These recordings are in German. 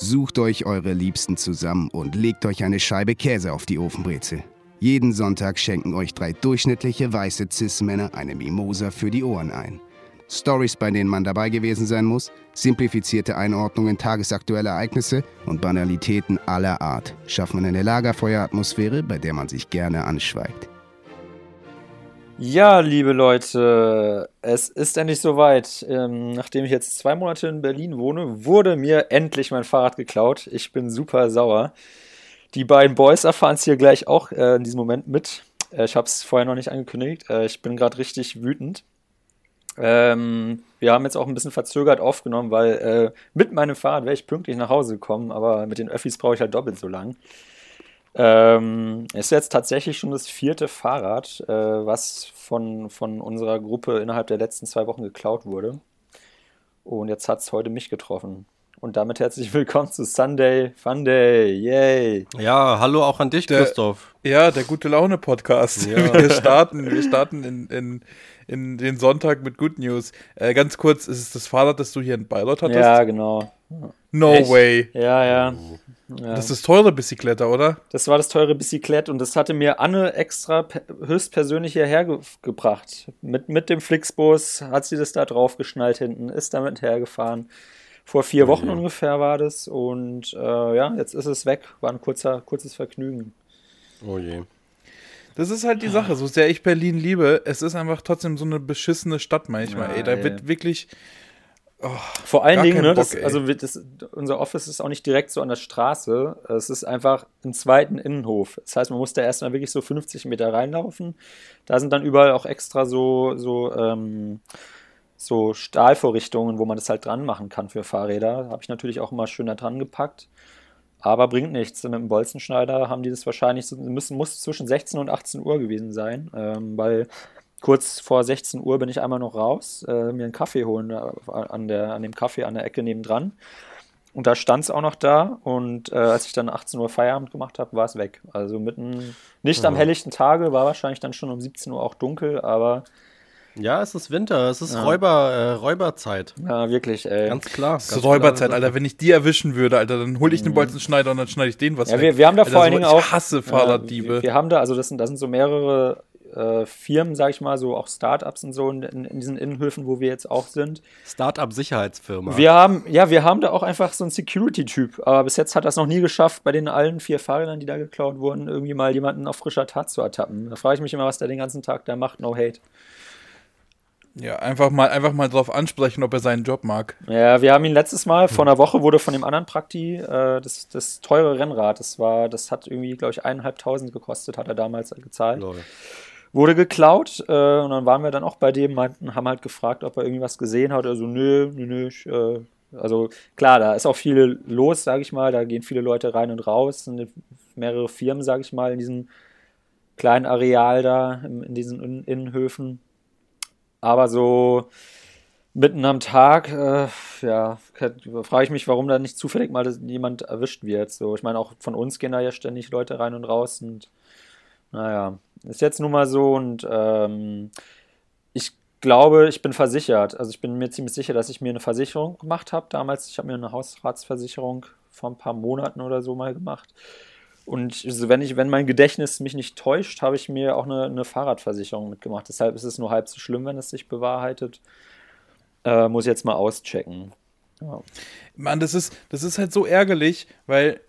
Sucht euch eure Liebsten zusammen und legt euch eine Scheibe Käse auf die Ofenbrezel. Jeden Sonntag schenken euch drei durchschnittliche weiße Cis-Männer eine Mimosa für die Ohren ein. Stories, bei denen man dabei gewesen sein muss, simplifizierte Einordnungen tagesaktueller Ereignisse und Banalitäten aller Art schaffen eine Lagerfeueratmosphäre, bei der man sich gerne anschweigt. Ja, liebe Leute, es ist endlich soweit. Ähm, nachdem ich jetzt zwei Monate in Berlin wohne, wurde mir endlich mein Fahrrad geklaut. Ich bin super sauer. Die beiden Boys erfahren es hier gleich auch äh, in diesem Moment mit. Äh, ich habe es vorher noch nicht angekündigt. Äh, ich bin gerade richtig wütend. Ähm, wir haben jetzt auch ein bisschen verzögert aufgenommen, weil äh, mit meinem Fahrrad wäre ich pünktlich nach Hause gekommen, aber mit den Öffis brauche ich halt doppelt so lang. Ähm, ist jetzt tatsächlich schon das vierte Fahrrad, äh, was von, von unserer Gruppe innerhalb der letzten zwei Wochen geklaut wurde. Und jetzt hat es heute mich getroffen. Und damit herzlich willkommen zu Sunday Fun Day. Yay! Ja, hallo auch an dich, der, Christoph. Ja, der gute Laune Podcast. Ja. Wir starten, wir starten in, in, in den Sonntag mit Good News. Äh, ganz kurz, ist es das Fahrrad, das du hier in Bayreuth hattest? Ja, genau. No Echt? way. Ja, ja. Ja. Das ist das teure Bicyclette, oder? Das war das teure Bicyclette und das hatte mir Anne extra höchstpersönlich hierher ge gebracht. Mit, mit dem Flixbus hat sie das da drauf geschnallt hinten, ist damit hergefahren. Vor vier oh Wochen ungefähr war das und äh, ja, jetzt ist es weg. War ein kurzer, kurzes Vergnügen. Oh je. Das ist halt die Sache, so sehr ich Berlin liebe, es ist einfach trotzdem so eine beschissene Stadt manchmal, ja, ey. Da ey. wird wirklich Oh, Vor allen Dingen, ne, Bock, das, also das, unser Office ist auch nicht direkt so an der Straße. Es ist einfach im zweiten Innenhof. Das heißt, man muss da erstmal wirklich so 50 Meter reinlaufen. Da sind dann überall auch extra so, so, ähm, so Stahlvorrichtungen, wo man das halt dran machen kann für Fahrräder. Habe ich natürlich auch immer schön da dran gepackt. Aber bringt nichts. Mit dem Bolzenschneider haben die das wahrscheinlich, so, müssen, muss zwischen 16 und 18 Uhr gewesen sein, ähm, weil kurz vor 16 Uhr bin ich einmal noch raus, äh, mir einen Kaffee holen äh, an, der, an dem Kaffee an der Ecke nebendran. Und da stand es auch noch da. Und äh, als ich dann 18 Uhr Feierabend gemacht habe, war es weg. Also mitten, nicht am helllichten Tage, war wahrscheinlich dann schon um 17 Uhr auch dunkel, aber. Ja, es ist Winter, es ist ja. Räuber, äh, Räuberzeit. Ja, wirklich, ey. Ganz klar. Es ist Räuberzeit, Alter. Wenn ich die erwischen würde, Alter, dann hole ich den mhm. Bolzenschneider und dann schneide ich den was ja, weg. Wir, wir haben da Alter, vor allen Dingen auch. Ich hasse Fahrraddiebe. Ja, wir, wir, haben da, also das sind, das sind so mehrere äh, Firmen, sag ich mal, so auch Startups und so in, in, diesen Innenhöfen, wo wir jetzt auch sind. Startup-Sicherheitsfirma. Wir haben, ja, wir haben da auch einfach so einen Security-Typ, aber bis jetzt hat das noch nie geschafft, bei den allen vier Fahrrädern, die da geklaut wurden, irgendwie mal jemanden auf frischer Tat zu ertappen. Da frage ich mich immer, was der den ganzen Tag da macht. No hate. Ja, einfach mal, einfach mal drauf ansprechen, ob er seinen Job mag. Ja, wir haben ihn letztes Mal, vor einer Woche wurde von dem anderen Prakti äh, das, das teure Rennrad, das war, das hat irgendwie, glaube ich, eineinhalbtausend gekostet, hat er damals gezahlt. Lol wurde geklaut. Äh, und dann waren wir dann auch bei dem, meinten, haben halt gefragt, ob er irgendwas gesehen hat. Also, nö, nö, nö. Ich, äh, also klar, da ist auch viel los, sage ich mal. Da gehen viele Leute rein und raus. Sind mehrere Firmen, sage ich mal, in diesem kleinen Areal da, in, diesen in Innenhöfen. Aber so mitten am Tag, äh, ja, frage ich mich, warum da nicht zufällig mal jemand erwischt wird. So, ich meine, auch von uns gehen da ja ständig Leute rein und raus und naja, ist jetzt nun mal so und ähm, ich glaube, ich bin versichert. Also ich bin mir ziemlich sicher, dass ich mir eine Versicherung gemacht habe damals. Ich habe mir eine Hausratsversicherung vor ein paar Monaten oder so mal gemacht. Und wenn, ich, wenn mein Gedächtnis mich nicht täuscht, habe ich mir auch eine, eine Fahrradversicherung mitgemacht. Deshalb ist es nur halb so schlimm, wenn es sich bewahrheitet. Äh, muss ich jetzt mal auschecken. Ja. Mann, das ist, das ist halt so ärgerlich, weil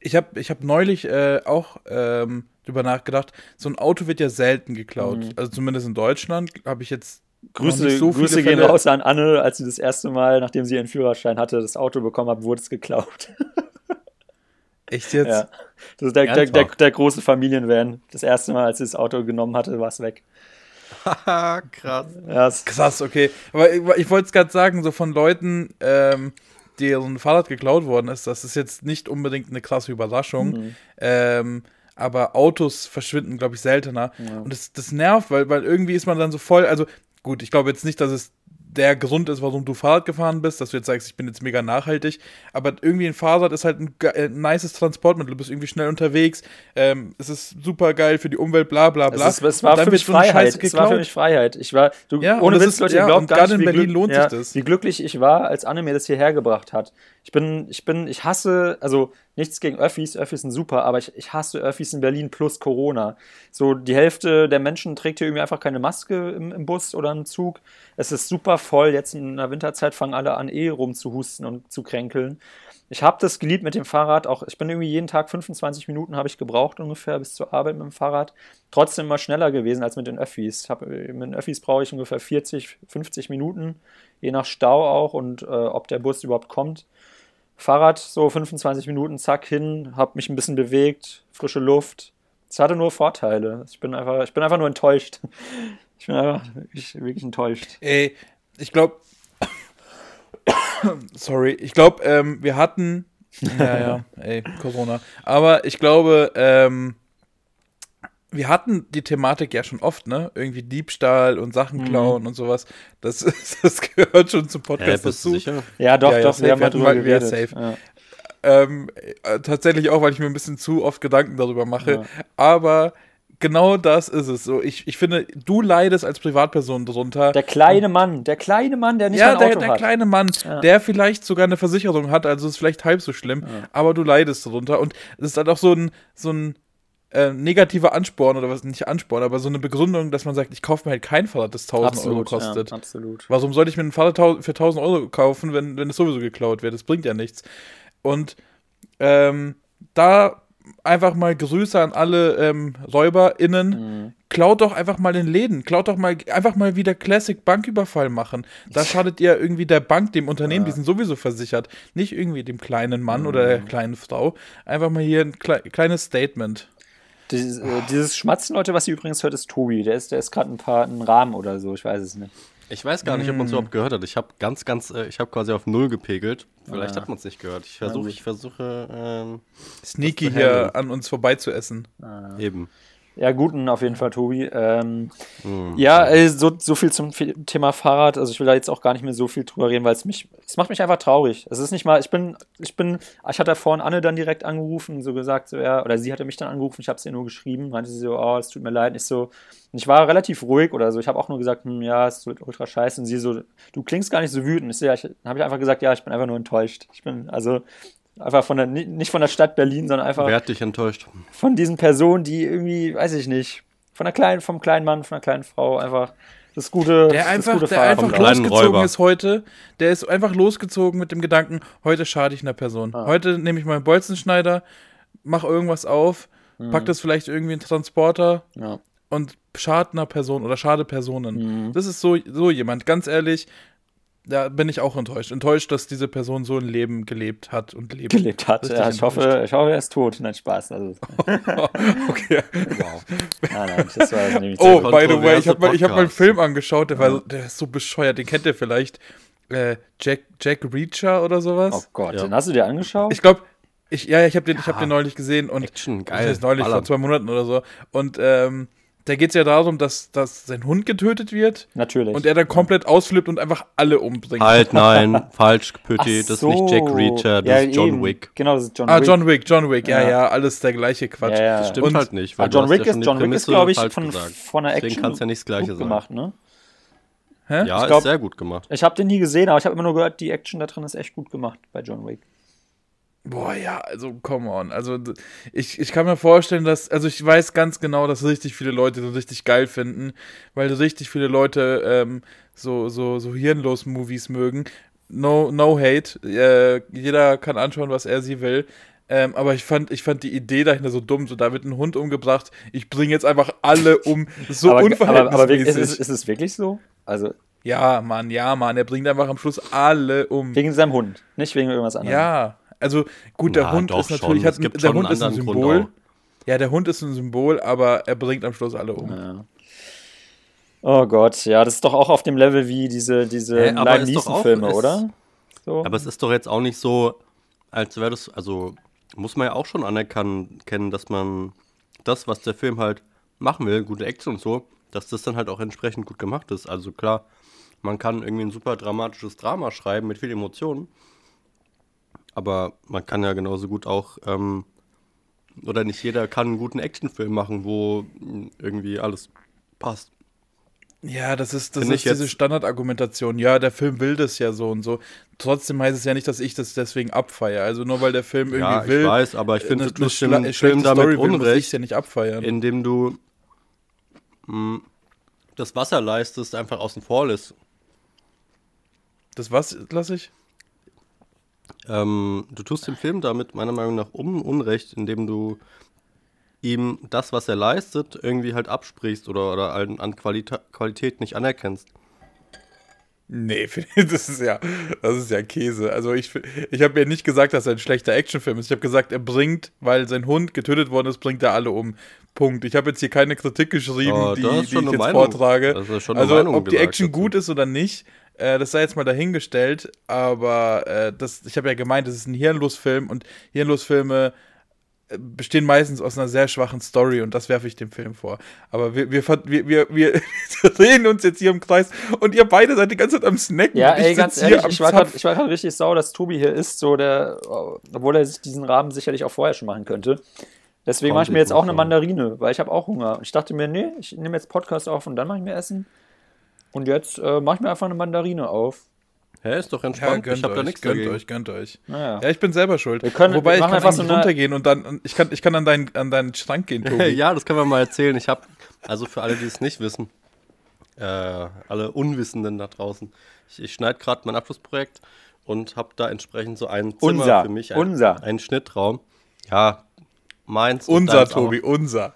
ich habe ich hab neulich äh, auch ähm, drüber nachgedacht, so ein Auto wird ja selten geklaut. Mhm. Also zumindest in Deutschland habe ich jetzt. Grüße, so Grüße gehen raus an Anne, als sie das erste Mal, nachdem sie ihren Führerschein hatte, das Auto bekommen hat, wurde es geklaut. Echt jetzt? Ja. Das ist der, der, der, der, große Familienvan. Das erste Mal, als sie das Auto genommen hatte, war es weg. Haha, krass. Ja, krass, okay. Aber ich, ich wollte es gerade sagen, so von Leuten, ähm, deren Fahrrad geklaut worden ist, das ist jetzt nicht unbedingt eine krasse Überraschung. Mhm. Ähm, aber Autos verschwinden, glaube ich, seltener. Ja. Und das, das nervt, weil, weil irgendwie ist man dann so voll, also gut, ich glaube jetzt nicht, dass es der gesund ist, warum du Fahrrad gefahren bist, dass du jetzt sagst, ich bin jetzt mega nachhaltig. Aber irgendwie ein Fahrrad ist halt ein, ein äh, nices Transportmittel. Du bist irgendwie schnell unterwegs. Ähm, es ist super geil für die Umwelt, bla bla bla. Es, ist, es war für mich Freiheit. Es war für mich Freiheit. Ich war, du, ja, ohne Witz, Leute, ja, glaubt gar nicht, in Berlin lohnt ja, sich das. Wie glücklich ich war, als Anne mir das hierher gebracht hat. Ich bin, ich bin, ich hasse, also nichts gegen Öffis, Öffis sind super, aber ich, ich hasse Öffis in Berlin plus Corona. So, die Hälfte der Menschen trägt hier irgendwie einfach keine Maske im, im Bus oder im Zug. Es ist super voll. Jetzt in der Winterzeit fangen alle an, eh rumzuhusten und zu kränkeln. Ich habe das geliebt mit dem Fahrrad. Auch ich bin irgendwie jeden Tag 25 Minuten habe ich gebraucht ungefähr bis zur Arbeit mit dem Fahrrad. Trotzdem immer schneller gewesen als mit den Öffis. Hab, mit den Öffis brauche ich ungefähr 40, 50 Minuten, je nach Stau auch und äh, ob der Bus überhaupt kommt. Fahrrad so 25 Minuten, zack, hin, habe mich ein bisschen bewegt, frische Luft. Es hatte nur Vorteile. Ich bin einfach, ich bin einfach nur enttäuscht. Ich bin einfach wirklich, wirklich enttäuscht. Ey, ich glaube, sorry, ich glaube, ähm, wir hatten, ja, ja, ey, Corona. Aber ich glaube, ähm, wir hatten die Thematik ja schon oft, ne? Irgendwie Diebstahl und Sachen mhm. klauen mhm. und sowas. Das, das gehört schon zum Podcast ja, dazu. Sicher? Ja, doch, ja, doch, ja, wir haben mal drüber geredet. Safe. Ja. Ähm, äh, tatsächlich auch, weil ich mir ein bisschen zu oft Gedanken darüber mache. Aber genau das ist es. So, ich, ich finde, du leidest als Privatperson drunter. Der kleine Mann, der kleine Mann, der nicht ja, ein Auto der, der hat. kleine Mann, ja. der vielleicht sogar eine Versicherung hat, also ist vielleicht halb so schlimm, ja. aber du leidest drunter. Und es ist halt auch so ein, so ein äh, negativer Ansporn oder was nicht Ansporn, aber so eine Begründung, dass man sagt, ich kaufe mir halt kein Fahrrad, das 1000 absolut, Euro kostet. Ja, absolut. Warum sollte ich mir ein Fahrrad für 1000 Euro kaufen, wenn, wenn es sowieso geklaut wird? Das bringt ja nichts. Und ähm, da einfach mal Grüße an alle ähm, RäuberInnen. Mhm. Klaut doch einfach mal in Läden. Klaut doch mal einfach mal wieder Classic Banküberfall machen. Da schadet ihr irgendwie der Bank, dem Unternehmen, ja. die sind sowieso versichert. Nicht irgendwie dem kleinen Mann mhm. oder der kleinen Frau. Einfach mal hier ein kle kleines Statement. Dieses, äh, dieses, Schmatzen, Leute, was ihr übrigens hört, ist Tobi. Der ist, der ist gerade ein paar ein Rahmen oder so, ich weiß es nicht. Ich weiß gar nicht, ob man es mm. überhaupt gehört hat. Ich habe ganz, ganz, äh, ich habe quasi auf Null gepegelt. Vielleicht ah. hat man es nicht gehört. Ich versuche, ich versuche. Ähm, Sneaky hier an uns vorbei zu essen. Ah. Eben. Ja, guten auf jeden Fall, Tobi. Ähm, mhm. Ja, äh, so, so viel zum Thema Fahrrad. Also ich will da jetzt auch gar nicht mehr so viel drüber reden, weil es mich, es macht mich einfach traurig. Es ist nicht mal, ich bin, ich bin, ich hatte vorhin Anne dann direkt angerufen, so gesagt, so, ja, oder sie hatte mich dann angerufen, ich habe es ihr nur geschrieben, meinte sie so, oh, es tut mir leid. Ich so, ich war relativ ruhig oder so. Ich habe auch nur gesagt, hm, ja, es ist ultra scheiße. Und sie so, du klingst gar nicht so wütend. Ich so, ja, habe ich einfach gesagt, ja, ich bin einfach nur enttäuscht. Ich bin, also, Einfach von der, nicht von der Stadt Berlin, sondern einfach. Wer hat dich enttäuscht? Von diesen Personen, die irgendwie, weiß ich nicht, von der kleinen, vom kleinen Mann, von der kleinen Frau einfach das gute, der einfach, gute der einfach losgezogen Räuber. ist heute. Der ist einfach losgezogen mit dem Gedanken, heute schade ich einer Person. Ah. Heute nehme ich meinen Bolzenschneider, mach irgendwas auf, mhm. pack das vielleicht irgendwie in den Transporter ja. und schade einer Person oder schade Personen. Mhm. Das ist so, so jemand, ganz ehrlich, da bin ich auch enttäuscht. Enttäuscht, dass diese Person so ein Leben gelebt hat und lebt. Gelebt hat, ja. Ich hoffe, ich hoffe, er ist tot. Nein, Spaß. Also. okay. Wow. Nein, nein, das war also nämlich Oh, by the way, ich habe mal, hab mal einen Film angeschaut, der, war, der ist so bescheuert. Den kennt ihr vielleicht. Äh, Jack, Jack Reacher oder sowas. Oh Gott, ja. den hast du dir angeschaut? Ich glaube, ich, ja, ich habe den, ja. hab den neulich gesehen. und Action, geil. Heißt neulich, Ballern. vor zwei Monaten oder so. Und ähm, da geht es ja darum, dass, dass sein Hund getötet wird. Natürlich. Und er dann komplett ausflippt und einfach alle umbringt. Halt, nein, falsch, Pütti. Das ist nicht Jack Reacher, das ja, ist John eben. Wick. Genau, das ist John ah, Wick. Ah, John Wick, John Wick, ja, ja, ja alles der gleiche Quatsch. Ja, ja. Das stimmt und, halt nicht. Weil ah, John Wick ist, John Wick ist, glaube ich, von, von der Action Deswegen kannst ja nicht das Gleiche gut gemacht, ne? Hä? Ja, glaub, ist sehr gut gemacht. Ich habe den nie gesehen, aber ich habe immer nur gehört, die Action da drin ist echt gut gemacht bei John Wick. Boah, ja, also come on. Also ich, ich kann mir vorstellen, dass, also ich weiß ganz genau, dass richtig viele Leute das richtig geil finden, weil richtig viele Leute ähm, so, so, so hirnlos Movies mögen. No, no hate. Äh, jeder kann anschauen, was er sie will. Ähm, aber ich fand, ich fand die Idee dahinter so dumm. So, da wird ein Hund umgebracht. Ich bringe jetzt einfach alle um. So aber, unverhältnismäßig. Aber, aber ist, es, ist es wirklich so? Also. Ja, Mann, ja, Mann. Er bringt einfach am Schluss alle um. Wegen seinem Hund, nicht wegen irgendwas anderem. Ja, also gut, der Na, Hund ist natürlich, hat, der Hund ist ein Symbol. Ja, der Hund ist ein Symbol, aber er bringt am Schluss alle um. Ja. Oh Gott, ja, das ist doch auch auf dem Level wie diese, diese hey, Liam Neeson-Filme, oder? So. Aber es ist doch jetzt auch nicht so, als wäre das, also muss man ja auch schon anerkennen, dass man das, was der Film halt machen will, gute Action und so, dass das dann halt auch entsprechend gut gemacht ist. Also klar, man kann irgendwie ein super dramatisches Drama schreiben mit viel Emotionen. Aber man kann ja genauso gut auch, ähm, oder nicht jeder kann einen guten Actionfilm machen, wo irgendwie alles passt. Ja, das ist, das ist diese Standardargumentation. Ja, der Film will das ja so und so. Trotzdem heißt es ja nicht, dass ich das deswegen abfeiere. Also nur weil der Film irgendwie ja, will. Ich weiß, aber ich finde, du tust dem Film damit Story Unrecht, ja nicht abfeiern. indem du mh, hm, das Wasser leistest, einfach außen vor lässt. Das was lasse ich? Ähm, du tust dem Film damit meiner Meinung nach um Unrecht, indem du ihm das, was er leistet, irgendwie halt absprichst oder, oder an Qualita Qualität nicht anerkennst. Nee, das ist ja, das ist ja Käse. Also ich, ich habe ja nicht gesagt, dass er ein schlechter Actionfilm ist. Ich habe gesagt, er bringt, weil sein Hund getötet worden ist, bringt er alle um. Punkt. Ich habe jetzt hier keine Kritik geschrieben, oh, die, die ich jetzt Meinung. vortrage. also ob die Action dazu. gut ist oder nicht, äh, das sei jetzt mal dahingestellt. Aber äh, das, ich habe ja gemeint, das ist ein Hirnlosfilm und Hirnlosfilme bestehen meistens aus einer sehr schwachen Story und das werfe ich dem Film vor. Aber wir, wir, wir, wir, wir drehen uns jetzt hier im Kreis und ihr beide seid die ganze Zeit am Snacken. Ja, ey, ganz ehrlich, ich war gerade richtig sauer, dass Tobi hier ist, so der, obwohl er sich diesen Rahmen sicherlich auch vorher schon machen könnte. Deswegen mache ich mir jetzt auch eine Mandarine, weil ich habe auch Hunger. Ich dachte mir, nee, ich nehme jetzt Podcast auf und dann mache ich mir Essen. Und jetzt äh, mache ich mir einfach eine Mandarine auf. Hä, ist doch entspannt. Ja, ich hab da nichts gönnt dagegen. euch, gönnt euch. Naja. Ja, ich bin selber schuld. Wir können, Wobei wir ich kann einfach so runtergehen und dann ich kann, ich kann an, deinen, an deinen Schrank gehen, Tobi. ja, das können wir mal erzählen. Ich habe also für alle, die es nicht wissen, äh, alle Unwissenden da draußen. Ich, ich schneide gerade mein Abschlussprojekt und habe da entsprechend so ein Zimmer unser, für mich, ein, unser. einen Schnittraum. Ja, meins. Unser, Tobi, auch. unser.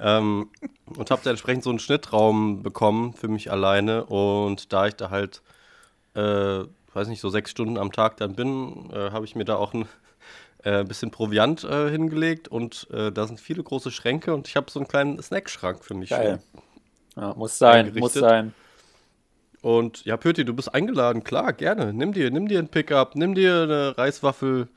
Ähm, und habe da entsprechend so einen Schnittraum bekommen für mich alleine und da ich da halt äh, weiß nicht, so sechs Stunden am Tag dann bin, äh, habe ich mir da auch ein äh, bisschen Proviant äh, hingelegt und äh, da sind viele große Schränke und ich habe so einen kleinen Snackschrank für mich. Geil. Ja, muss sein, muss sein. Und ja, Pöti, du bist eingeladen, klar, gerne. Nimm dir, nimm dir ein Pickup, nimm dir eine Reiswaffel,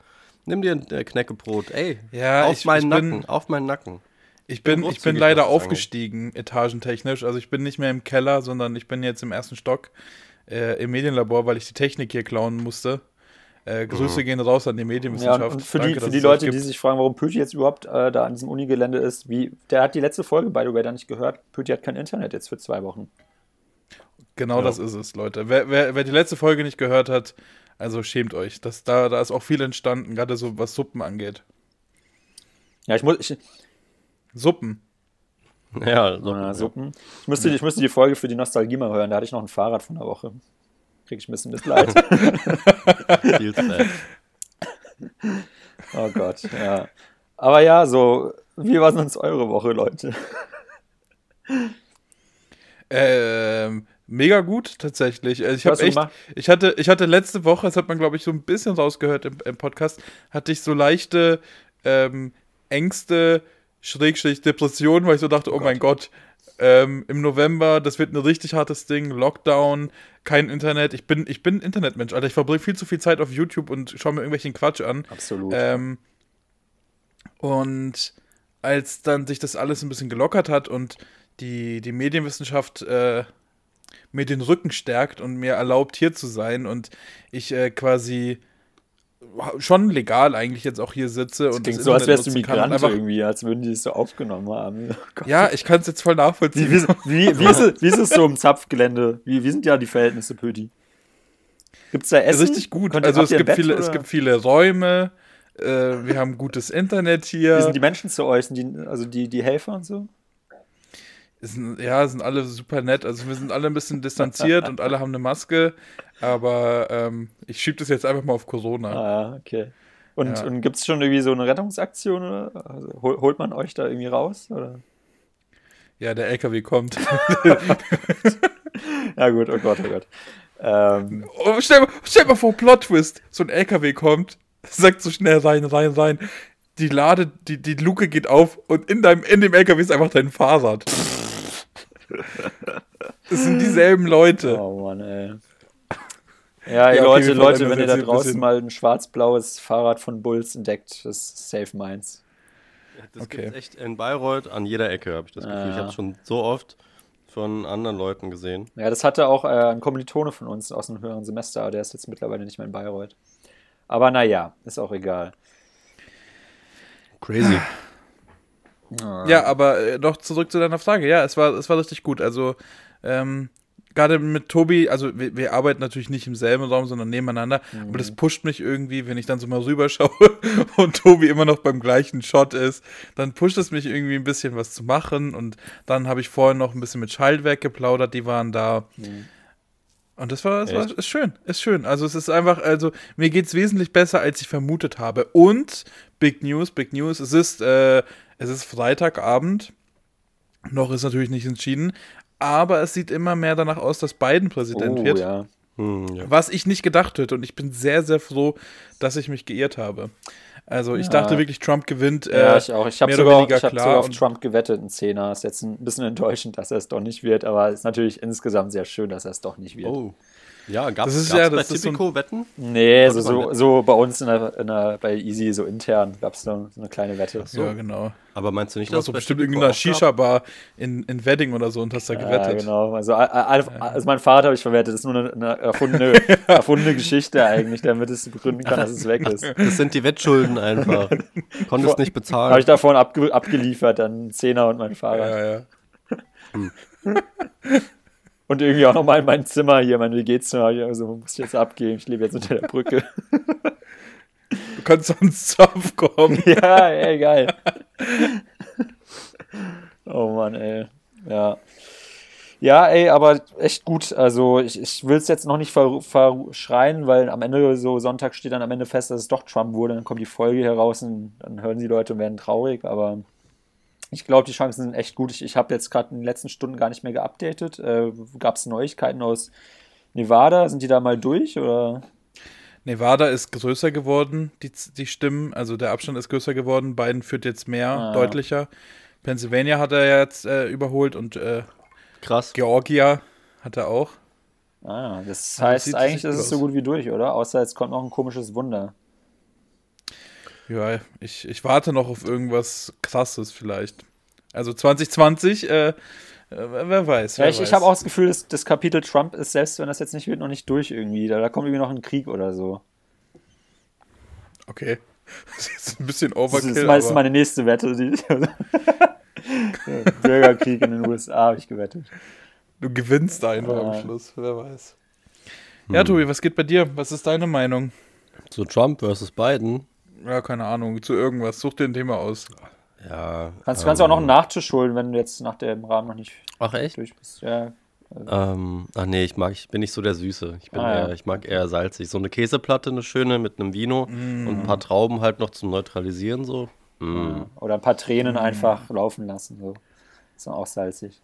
nimm dir ein äh, Knäckebrot. Ey, ja, auf ich, meinen ich Nacken, bin, auf meinen Nacken. Ich bin, ich bin leider aufgestiegen, etagentechnisch. Also ich bin nicht mehr im Keller, sondern ich bin jetzt im ersten Stock äh, im Medienlabor, weil ich die Technik hier klauen musste. Äh, Grüße mhm. gehen raus an die Medienwissenschaft. Ja, und für Danke, die, für die Leute, die sich fragen, warum Pöti jetzt überhaupt äh, da an diesem Unigelände ist, wie, der hat die letzte Folge, by the way, da nicht gehört. Pöti hat kein Internet jetzt für zwei Wochen. Genau ja. das ist es, Leute. Wer, wer, wer, die letzte Folge nicht gehört hat, also schämt euch. Das, da, da ist auch viel entstanden, gerade so was Suppen angeht. Ja, ich muss. Ich, Suppen. Ja, Suppen. Ja, Suppen. Ich, müsste, ich müsste die Folge für die Nostalgie mal hören. Da hatte ich noch ein Fahrrad von der Woche. Krieg ich ein bisschen Mitleid. Viel Oh Gott, ja. Aber ja, so, wie war sonst eure Woche, Leute? Ähm, mega gut tatsächlich. Also ich habe echt, ich hatte, ich hatte letzte Woche, das hat man glaube ich so ein bisschen rausgehört im, im Podcast, hatte ich so leichte ähm, Ängste, Schrägstrich Depression, weil ich so dachte, oh, oh mein Gott, ähm, im November, das wird ein richtig hartes Ding, Lockdown, kein Internet. Ich bin, ich bin Internetmensch, Alter. Ich verbringe viel zu viel Zeit auf YouTube und schaue mir irgendwelchen Quatsch an. Absolut. Ähm, und als dann sich das alles ein bisschen gelockert hat und die, die Medienwissenschaft äh, mir den Rücken stärkt und mir erlaubt, hier zu sein und ich äh, quasi schon legal eigentlich jetzt auch hier sitze. Das und klingt so, als wärst du Migrant irgendwie, als würden die es so aufgenommen haben. Oh ja, ich kann es jetzt voll nachvollziehen. Wie, wie, wie, ist es, wie, ist es, so im Zapfgelände? Wie, wie sind ja die Verhältnisse, Pöti? Gibt es da Essen? Richtig gut. Könnt also es gibt, viele, es gibt viele Räume, äh, wir haben gutes Internet hier. Wie sind die Menschen zu euch? Sind die, also die, die Helfer und so? Sind, ja, sind alle super nett. Also wir sind alle ein bisschen distanziert und alle haben eine Maske. Aber ähm, ich schiebe das jetzt einfach mal auf Corona. Ah, okay. Und, ja. und gibt es schon irgendwie so eine Rettungsaktion? Oder? Also, holt man euch da irgendwie raus? Oder? Ja, der LKW kommt. ja, gut, oh Gott, oh Gott. Ähm. Oh, stell, stell mal vor, Plot-Twist. So ein LKW kommt, sagt so schnell rein, rein, rein. Die Lade, die, die Luke geht auf und in, deinem, in dem LKW ist einfach dein Fahrrad. Das sind dieselben Leute. Oh Mann, ey. Ja, ja okay, Leute, Leute, wenn ihr da draußen mal ein schwarz-blaues Fahrrad von Bulls entdeckt, das ist safe meins. das okay. gibt echt in Bayreuth an jeder Ecke, habe ich das Gefühl. Ja. Ich habe es schon so oft von anderen Leuten gesehen. Ja, das hatte auch äh, ein Kommilitone von uns aus einem höheren Semester, der ist jetzt mittlerweile nicht mehr in Bayreuth. Aber naja, ist auch egal. Crazy. Ja, aber äh, noch zurück zu deiner Frage. Ja, es war, es war richtig gut. Also, ähm, gerade mit Tobi, also wir, wir, arbeiten natürlich nicht im selben Raum, sondern nebeneinander, mhm. aber das pusht mich irgendwie, wenn ich dann so mal rüberschaue und Tobi immer noch beim gleichen Shot ist, dann pusht es mich irgendwie ein bisschen was zu machen und dann habe ich vorhin noch ein bisschen mit Schaltwerk geplaudert, die waren da. Mhm. Und das war, das war ist schön, ist schön. Also es ist einfach, also mir geht es wesentlich besser, als ich vermutet habe. Und Big News, Big News, es ist, äh, es ist Freitagabend. Noch ist natürlich nicht entschieden, aber es sieht immer mehr danach aus, dass Biden Präsident oh, wird. Ja. Hm, ja. Was ich nicht gedacht hätte. Und ich bin sehr, sehr froh, dass ich mich geirrt habe. Also ich ja. dachte wirklich, Trump gewinnt. Äh, ja, ich auch. Ich habe sogar, ich hab sogar auf Trump gewettet, ein Zehner. Ist jetzt ein bisschen enttäuschend, dass er es doch nicht wird, aber es ist natürlich insgesamt sehr schön, dass er es doch nicht wird. Oh. Ja, gab es ja, bei Tipico so Wetten? Nee, so, so, so, bei uns in der, in der, bei Easy, so intern, gab es so, so eine kleine Wette. So. Ja, genau. Aber meinst du nicht, dass du bestimmt in einer Shisha-Bar in, in Wedding oder so und hast da gewettet? Ja, genau. Also, also mein Vater habe ich verwertet, das ist nur eine, eine erfundene, erfundene Geschichte eigentlich, damit es begründen kann, dass es weg ist. Das sind die Wettschulden einfach. Konntest nicht bezahlen. Habe ich davon abge abgeliefert, dann Zehner und mein Fahrrad. Ja, ja. Hm. Und irgendwie auch nochmal in mein Zimmer hier, mein WG-Zimmer. Also muss ich jetzt abgeben. Ich lebe jetzt unter der Brücke. Du kannst sonst Zopf kommen. ja, ey, geil. oh Mann, ey. Ja. Ja, ey, aber echt gut. Also ich, ich will es jetzt noch nicht verschreien, weil am Ende, so Sonntag steht dann am Ende fest, dass es doch Trump wurde. Dann kommt die Folge heraus und dann hören die Leute und werden traurig. Aber ich glaube, die Chancen sind echt gut. Ich, ich habe jetzt gerade in den letzten Stunden gar nicht mehr geupdatet. Äh, Gab es Neuigkeiten aus Nevada? Sind die da mal durch oder? Nevada ist größer geworden, die, die Stimmen. Also der Abstand ist größer geworden. Biden führt jetzt mehr, ah. deutlicher. Pennsylvania hat er jetzt äh, überholt und äh, Krass. Georgia hat er auch. Ah, das heißt, das eigentlich ist es so gut wie durch, oder? Außer jetzt kommt noch ein komisches Wunder. Ja, ich, ich warte noch auf irgendwas Krasses vielleicht. Also 2020, äh, äh, wer weiß. Wer ja, ich, ich habe auch das Gefühl, dass das Kapitel Trump ist, selbst wenn das jetzt nicht wird, noch nicht durch irgendwie. Da, da kommt irgendwie noch ein Krieg oder so. Okay. Das ist jetzt ein bisschen Overkill. Das ist meistens meine nächste Wette. Die, Bürgerkrieg in den USA habe ich gewettet. Du gewinnst einfach ja. am Schluss, wer weiß. Ja, hm. Tobi, was geht bei dir? Was ist deine Meinung? Zu Trump versus Biden? Ja, keine Ahnung, zu irgendwas. Such dir ein Thema aus. Ja. Kannst, ähm, kannst du auch noch einen Nachtisch holen, wenn du jetzt nach dem Rahmen noch nicht Ach, echt? durch bist. Ja. Also. Ähm, ach nee, ich mag, ich bin nicht so der Süße. Ich bin ah, eher, ja. ich mag eher salzig. So eine Käseplatte, eine schöne mit einem Vino mm. und ein paar Trauben halt noch zum Neutralisieren so. Mm. Oder ein paar Tränen mm. einfach laufen lassen. So. Ist auch salzig.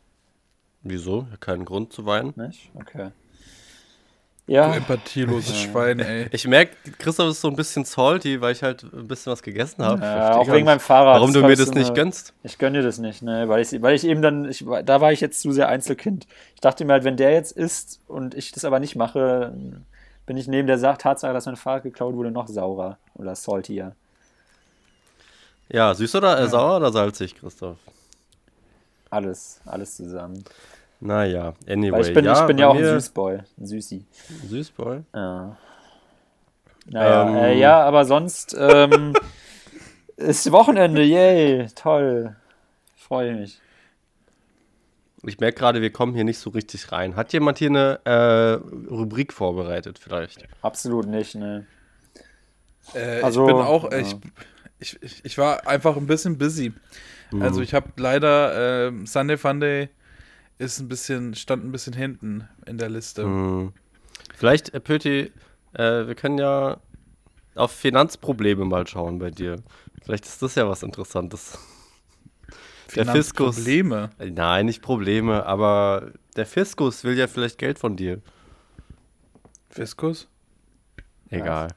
Wieso? Keinen Grund zu weinen. Nicht? Okay. Ja. Du empathieloses Schwein, ey. Ich merke, Christoph ist so ein bisschen salty, weil ich halt ein bisschen was gegessen habe. Ja, auch wegen meinem Fahrrad. Warum du mir das nicht gönnst? Ich gönne dir das nicht, ne? Weil ich, weil ich eben dann, ich, da war ich jetzt zu sehr Einzelkind. Ich dachte mir halt, wenn der jetzt isst und ich das aber nicht mache, bin ich neben der Tatsache, dass mein Fahrrad geklaut wurde, noch saurer oder saltier. Ja, süß oder äh, ja. sauer oder salzig, Christoph? Alles, alles zusammen. Naja, anyway. Weil ich bin ja, ich bin ja auch ein Süßboy, ein Süßi. Süßboy? Ja. Naja, ähm, äh, ja, aber sonst ähm, ist Wochenende, yay, toll. Freue mich. Ich merke gerade, wir kommen hier nicht so richtig rein. Hat jemand hier eine äh, Rubrik vorbereitet, vielleicht? Absolut nicht, ne. Äh, also, ich bin auch, ja. ich, ich, ich war einfach ein bisschen busy. Mhm. Also ich habe leider äh, Sunday Funday ist ein bisschen, stand ein bisschen hinten in der Liste. Hm. Vielleicht, äh, Pöti, äh, wir können ja auf Finanzprobleme mal schauen bei dir. Vielleicht ist das ja was Interessantes. Der Fiskus. Probleme? Nein, nicht Probleme, aber der Fiskus will ja vielleicht Geld von dir. Fiskus? Egal.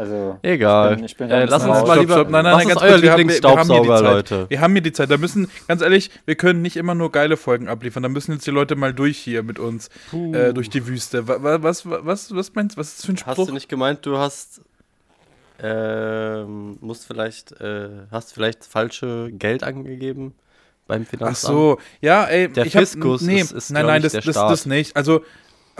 Also, Egal. Ich bin, ich bin äh, lass uns mal lieber. Stopp, nein, nein, was nein, ist euer Lieblingsstaubsauger, Leute? Wir haben hier die Zeit. Da müssen, ganz ehrlich, wir können nicht immer nur geile Folgen abliefern. Da müssen jetzt die Leute mal durch hier mit uns, äh, durch die Wüste. Was, was, was, was meinst du? Was ist das für ein Spruch? Hast du nicht gemeint, du hast. Ähm, musst vielleicht, äh, hast vielleicht falsche Geld angegeben beim Finanzamt. Ach so, ja, ey, Der ich hab- Fiskus nee, ist- ist, nein, nein, ich, das, der das, Staat. das nicht. Also,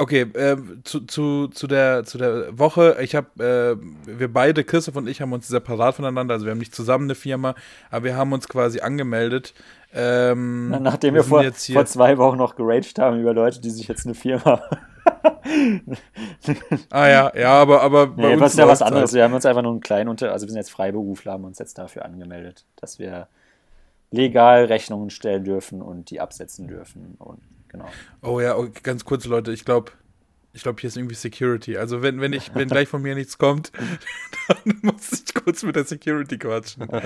okay, äh, zu, zu, zu, der, zu der Woche, ich habe, äh, wir beide, Christoph und ich, haben uns separat voneinander, also wir haben nicht zusammen eine Firma, aber wir haben uns quasi angemeldet. Ähm, Nachdem wir, sind vor, vor zwei Wochen noch geraged haben über Leute, die sich jetzt eine Firma. Ah ja, ja, aber, aber bei Nee, uns das ist ja was anderes. Halt. Wir haben uns einfach nur einen kleinen Unter. Also, wir sind jetzt Freiberufler, haben uns jetzt dafür angemeldet, dass wir legal Rechnungen stellen dürfen und die absetzen dürfen. Und genau. Oh ja, okay, ganz kurz, Leute, ich glaube, ich glaube, hier ist irgendwie Security. Also wenn, wenn ich, wenn gleich von mir nichts kommt, dann muss ich kurz mit der Security quatschen.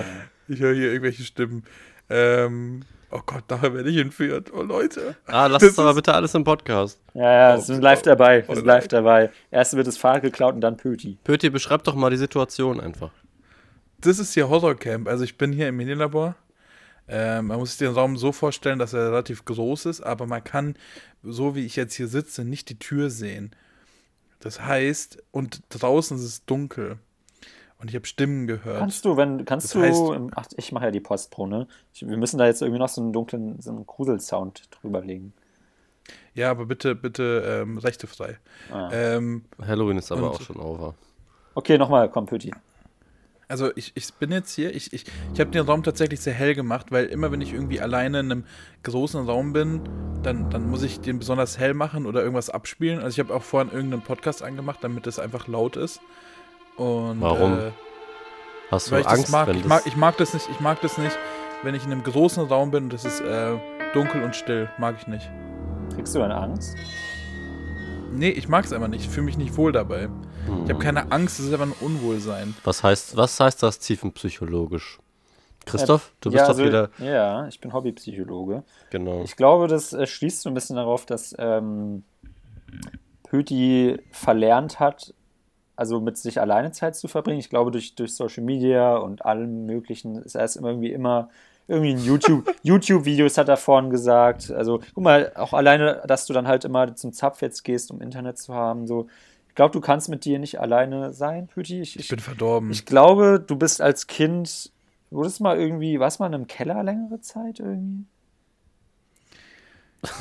Ich höre hier irgendwelche Stimmen. Ähm, oh Gott, nachher werde ich entführt. Oh Leute. Ah, lass es aber bitte alles im Podcast. Ja, ja, Oh, wir sind live dabei. Wir oh sind live dabei. Erst wird das Fahrrad geklaut und dann Pöti. Pöti, beschreib doch mal die Situation einfach. Das ist hier Horrorcamp. Also ich bin hier im Minilabor. Ähm, man muss sich den Raum so vorstellen, dass er relativ groß ist, aber man kann, so wie ich jetzt hier sitze, nicht die Tür sehen. Das heißt, und draußen ist es dunkel. Und ich habe Stimmen gehört. Kannst du, wenn, kannst Das du, heißt- im, ach, ich mache ja die Postpro, ne? Ich, wir müssen da jetzt irgendwie noch so einen dunklen, so einen Gruselsound drüber legen. Ja, aber bitte, bitte ähm, rechte frei. Ah. Ähm, Halloween ist aber Und- auch schon over. Okay, nochmal, komm, Pöti. Also ich, ich bin jetzt hier, ich, ich, ich habe den Raum tatsächlich sehr hell gemacht, weil immer wenn ich irgendwie alleine in einem großen Raum bin, dann, dann muss ich den besonders hell machen oder irgendwas abspielen. Also ich habe auch vorhin irgendeinen Podcast angemacht, damit es einfach laut ist. Und, Warum? Äh, Hast du weil ich Angst, mag. wenn Ich das mag, ich mag das nicht, ich mag das nicht, wenn ich in einem großen Raum bin und es ist äh, dunkel und still. Mag ich nicht. Kriegst du dann Angst? Nee, ich mag es einfach nicht. Ich fühle mich nicht wohl dabei. Ich habe keine Angst, es ist einfach ein Unwohlsein. was heißt, was heißt das tiefenpsychologisch? Christoph, du bist ja, doch also, wieder. Ja, ich bin Hobbypsychologe. Genau. Ich glaube, das äh, schließt so ein bisschen darauf, dass ähm, Pöti verlernt hat, also mit sich alleine Zeit zu verbringen. Ich glaube, durch, durch Social Media und allem Möglichen ist er es irgendwie immer irgendwie in YouTube, YouTube-Videos hat er vorhin gesagt. Also, guck mal, auch alleine, dass du dann halt immer zum Zapf jetzt gehst, um Internet zu haben. So, ich glaube, du kannst mit dir nicht alleine sein, Pöti. Ich, Ich bin verdorben. ich glaube, du bist als Kind, wurdest mal irgendwie, warst mal in einem Keller längere Zeit irgendwie?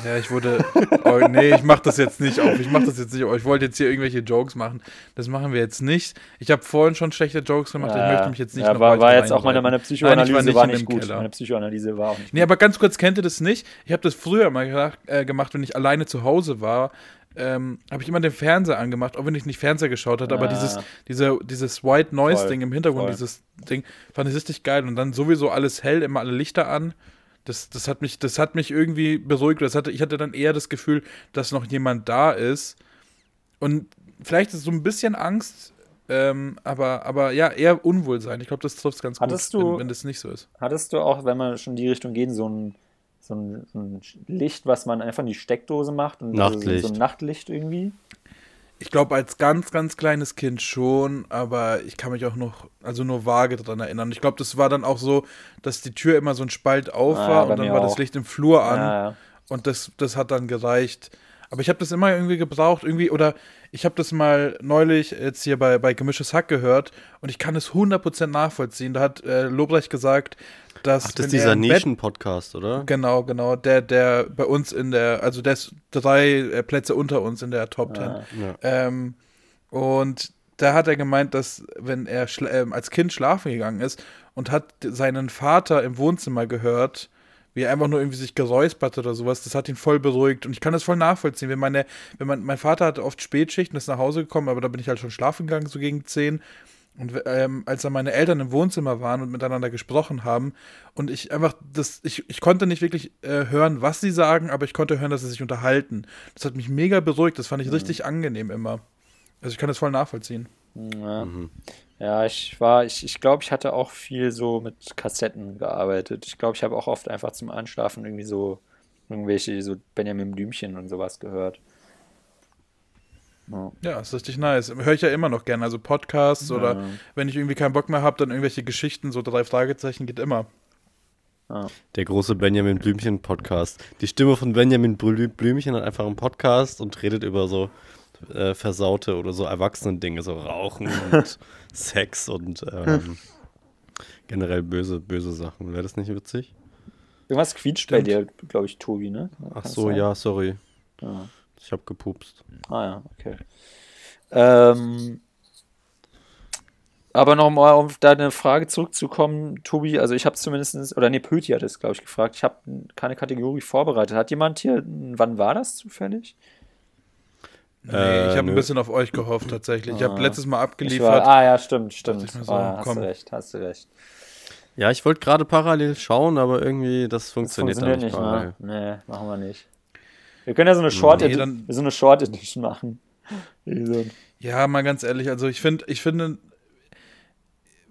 Ja, ich wurde. Oh, nee, ich mach das jetzt nicht auf. Ich mach das jetzt nicht auf. Ich wollte jetzt hier irgendwelche Jokes machen. Das machen wir jetzt nicht. Ich habe vorhin schon schlechte Jokes gemacht. ich möchte mich jetzt nicht ja, noch war, war jetzt auch meine, meine Nein, Psychoanalyse ich war nicht war nicht gut. Keller. Meine Psychoanalyse war auch nicht Nee, aber ganz kurz, kennt ihr das nicht? Ich habe das früher mal äh, gemacht, wenn ich alleine zu Hause war. Ähm, habe ich immer den Fernseher angemacht, auch wenn ich nicht Fernseher geschaut hatte, aber Ah. dieses, diese, dieses White Noise Voll, Ding im Hintergrund, voll. dieses Ding, fand ich richtig geil. Und dann sowieso alles hell, immer alle Lichter an. Das, das, hat mich, das hat mich irgendwie beruhigt. Das hatte, ich hatte dann eher das Gefühl, dass noch jemand da ist. Und vielleicht ist so ein bisschen Angst, ähm, aber, aber ja, eher Unwohlsein. Ich glaube, das trifft es ganz Hattest gut, du- wenn, wenn das nicht so ist. Hattest du auch, wenn wir schon in die Richtung gehen, so ein, so ein, so ein Licht, was man einfach in die Steckdose macht? Und also Nachtlicht. So, so ein Nachtlicht irgendwie? Ich glaube, als ganz, ganz kleines Kind schon, aber ich kann mich auch noch, also nur vage daran erinnern. Ich glaube, das war dann auch so, dass die Tür immer so ein Spalt auf Ah, war und dann war das auch. Licht im Flur an Ja, ja. und das, das hat dann gereicht. Aber ich habe das immer irgendwie gebraucht, irgendwie, oder ich habe das mal neulich jetzt hier bei, bei Gemischtes Hack gehört und ich kann es 100% nachvollziehen. Da hat äh, Lobrecht gesagt, dass. Ach, das ist er dieser Nischen-Podcast, oder? Genau, genau. Der, der bei uns in der, also der ist drei äh, Plätze unter uns in der Top Ten. Ah. Ja. Ähm, und da hat er gemeint, dass wenn er ähm, als Kind schlafen gegangen ist und hat seinen Vater im Wohnzimmer gehört, wie er einfach nur irgendwie sich geräuspert oder sowas, das hat ihn voll beruhigt. Und ich kann das voll nachvollziehen. Wenn meine, wenn man, mein Vater hatte oft Spätschicht und ist nach Hause gekommen, aber da bin ich halt schon schlafen gegangen, so gegen 10. Und ähm, als dann meine Eltern im Wohnzimmer waren und miteinander gesprochen haben und ich einfach das, ich, ich konnte nicht wirklich äh, hören, was sie sagen, aber ich konnte hören, dass sie sich unterhalten. Das hat mich mega beruhigt, das fand ich richtig angenehm immer. Also ich kann das voll nachvollziehen. Ja, ja ich war, ich, ich glaube, ich hatte auch viel so mit Kassetten gearbeitet. Ich glaube, ich habe auch oft einfach zum Anschlafen irgendwie so irgendwelche, so Benjamin Blümchen und sowas gehört. Ja. Ja, ist richtig nice. Höre ich ja immer noch gerne. Also Podcasts oder Ja. wenn ich irgendwie keinen Bock mehr habe, dann irgendwelche Geschichten, so drei Fragezeichen geht immer. Der große Benjamin Blümchen-Podcast. Die Stimme von Benjamin Blü Blümchen hat einfach einen Podcast und redet über so äh, versaute oder so Erwachsenen-Dinge, so Rauchen und Sex und ähm, generell böse, böse Sachen. Wäre das nicht witzig? Irgendwas quietscht bei dir, glaube ich, Tobi, ne? Ach so, ja, sorry. Ja. Ich habe gepupst. Ah ja, okay. Ähm, aber nochmal, um auf deine Frage zurückzukommen, Tobi, also ich habe zumindest, oder nee, Pöti hat es, glaube ich, gefragt. Ich habe keine Kategorie vorbereitet. Hat jemand hier, wann war das zufällig? Nee, äh, ich habe ein bisschen auf euch gehofft tatsächlich. Ich habe ah. letztes Mal abgeliefert. War, ah ja, stimmt, stimmt. So, ah, hast du recht, hast du recht. Ja, ich wollte gerade parallel schauen, aber irgendwie das funktioniert, das funktioniert nicht. nicht ne? Nee, machen wir nicht. Wir können ja so eine Short, nee, Edition, so eine Short Edition machen. Ja, mal ganz ehrlich, also ich finde, ich finde,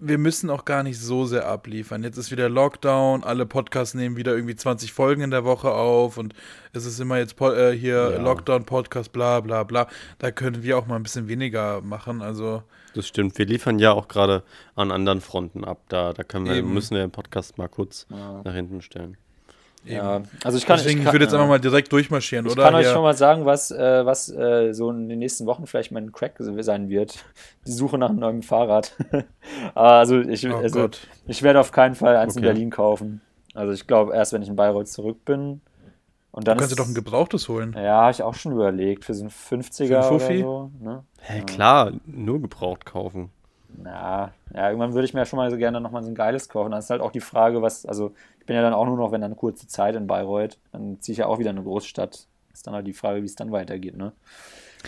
wir müssen auch gar nicht so sehr abliefern. Jetzt ist wieder Lockdown, alle Podcasts nehmen wieder irgendwie 20 Folgen in der Woche auf und es ist immer jetzt äh, hier ja. Lockdown-Podcast, bla bla bla. Da können wir auch mal ein bisschen weniger machen. Also. Das stimmt. Wir liefern ja auch gerade an anderen Fronten ab. Da, da können wir, müssen wir den Podcast mal kurz ja. nach hinten stellen. Ja, also ich kann. Deswegen, ich, kann, ich würde jetzt einfach mal direkt durchmarschieren, ich oder? Ich kann euch schon mal sagen, was, äh, was äh, so in den nächsten Wochen vielleicht mein Crack sein wird. Die Suche nach einem neuen Fahrrad. also ich, oh also, ich werde auf keinen Fall eins okay. in Berlin kaufen. Also ich glaube, erst wenn ich in Bayreuth zurück bin. Und dann du kannst dir doch ein gebrauchtes holen. Ja, habe ich auch schon überlegt. Für so einen 50er für oder so. Ne? Hä, hey, klar, nur gebraucht kaufen. Na, ja, irgendwann würde ich mir schon mal so gerne nochmal so ein geiles kaufen. Dann ist halt auch die Frage, was, also ich bin ja dann auch nur noch, wenn dann eine kurze Zeit in Bayreuth, dann ziehe ich ja auch wieder in eine Großstadt. Ist dann halt die Frage, wie es dann weitergeht, ne?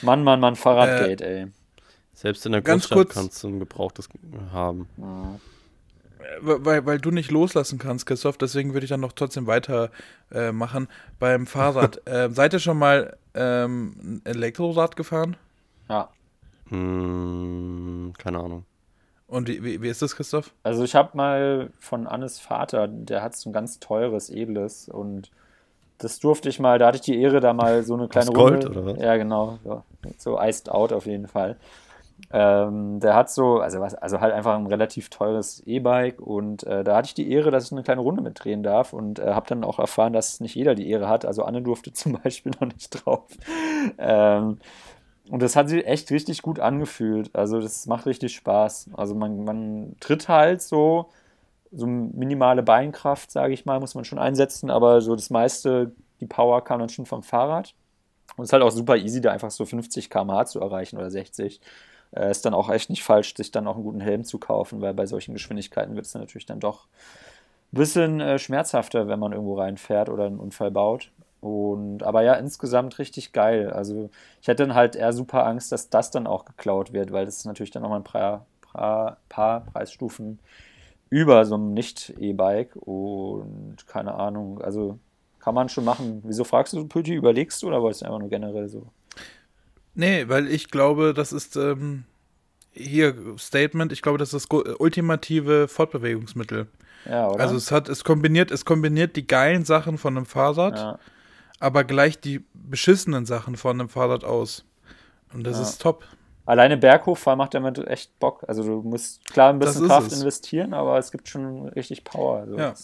Mann, Mann, Mann, Fahrradgate, äh, ey. Selbst in der Großstadt kannst du ein gebrauchtes haben. Ja. Weil, weil du nicht loslassen kannst, Christoph, deswegen würde ich dann noch trotzdem weitermachen. Äh, Beim Fahrrad. äh, seid ihr schon mal ähm, ein Elektrorad gefahren? Ja. Hm, keine Ahnung. Und wie, wie, ist das, Christoph? Also ich habe mal von Annes Vater, der hat so ein ganz teures, edles und das durfte ich mal, da hatte ich die Ehre, da mal so eine kleine Aus Gold, Runde. oder was? Ja, genau. So, so iced out auf jeden Fall. Ähm, der hat so, also was, also halt einfach ein relativ teures E-Bike und äh, da hatte ich die Ehre, dass ich eine kleine Runde mitdrehen darf und äh, habe dann auch erfahren, dass nicht jeder die Ehre hat. Also Anne durfte zum Beispiel noch nicht drauf. Ähm, und das hat sich echt richtig gut angefühlt. Also das macht richtig Spaß. Also man, man tritt halt so, so minimale Beinkraft, sage ich mal, muss man schon einsetzen, aber so das meiste, die Power kam dann schon vom Fahrrad. Und es ist halt auch super easy, da einfach so 50 km/h zu erreichen oder 60. Äh, ist dann auch echt nicht falsch, sich dann auch einen guten Helm zu kaufen, weil bei solchen Geschwindigkeiten wird es dann natürlich dann doch ein bisschen äh, schmerzhafter, wenn man irgendwo reinfährt oder einen Unfall baut. Und, aber ja, insgesamt richtig geil. Also ich hätte dann halt eher super Angst, dass das dann auch geklaut wird, weil das ist natürlich dann nochmal ein paar, paar, paar Preisstufen über so einem Nicht-E-Bike und keine Ahnung, also kann man schon machen. Wieso fragst du, Pöti, überlegst du oder wolltest du einfach nur generell so? Nee, weil ich glaube, das ist ähm, hier Statement, ich glaube, das ist das ultimative Fortbewegungsmittel. Ja? Also es hat, es kombiniert, es kombiniert die geilen Sachen von einem Fahrrad. Ja aber gleich die beschissenen Sachen von einem Fahrrad aus. Und das ja. ist top. Alleine Berghochfahren macht damit echt Bock. Also du musst klar ein bisschen Kraft es. investieren, aber es gibt schon richtig Power. Also, ja.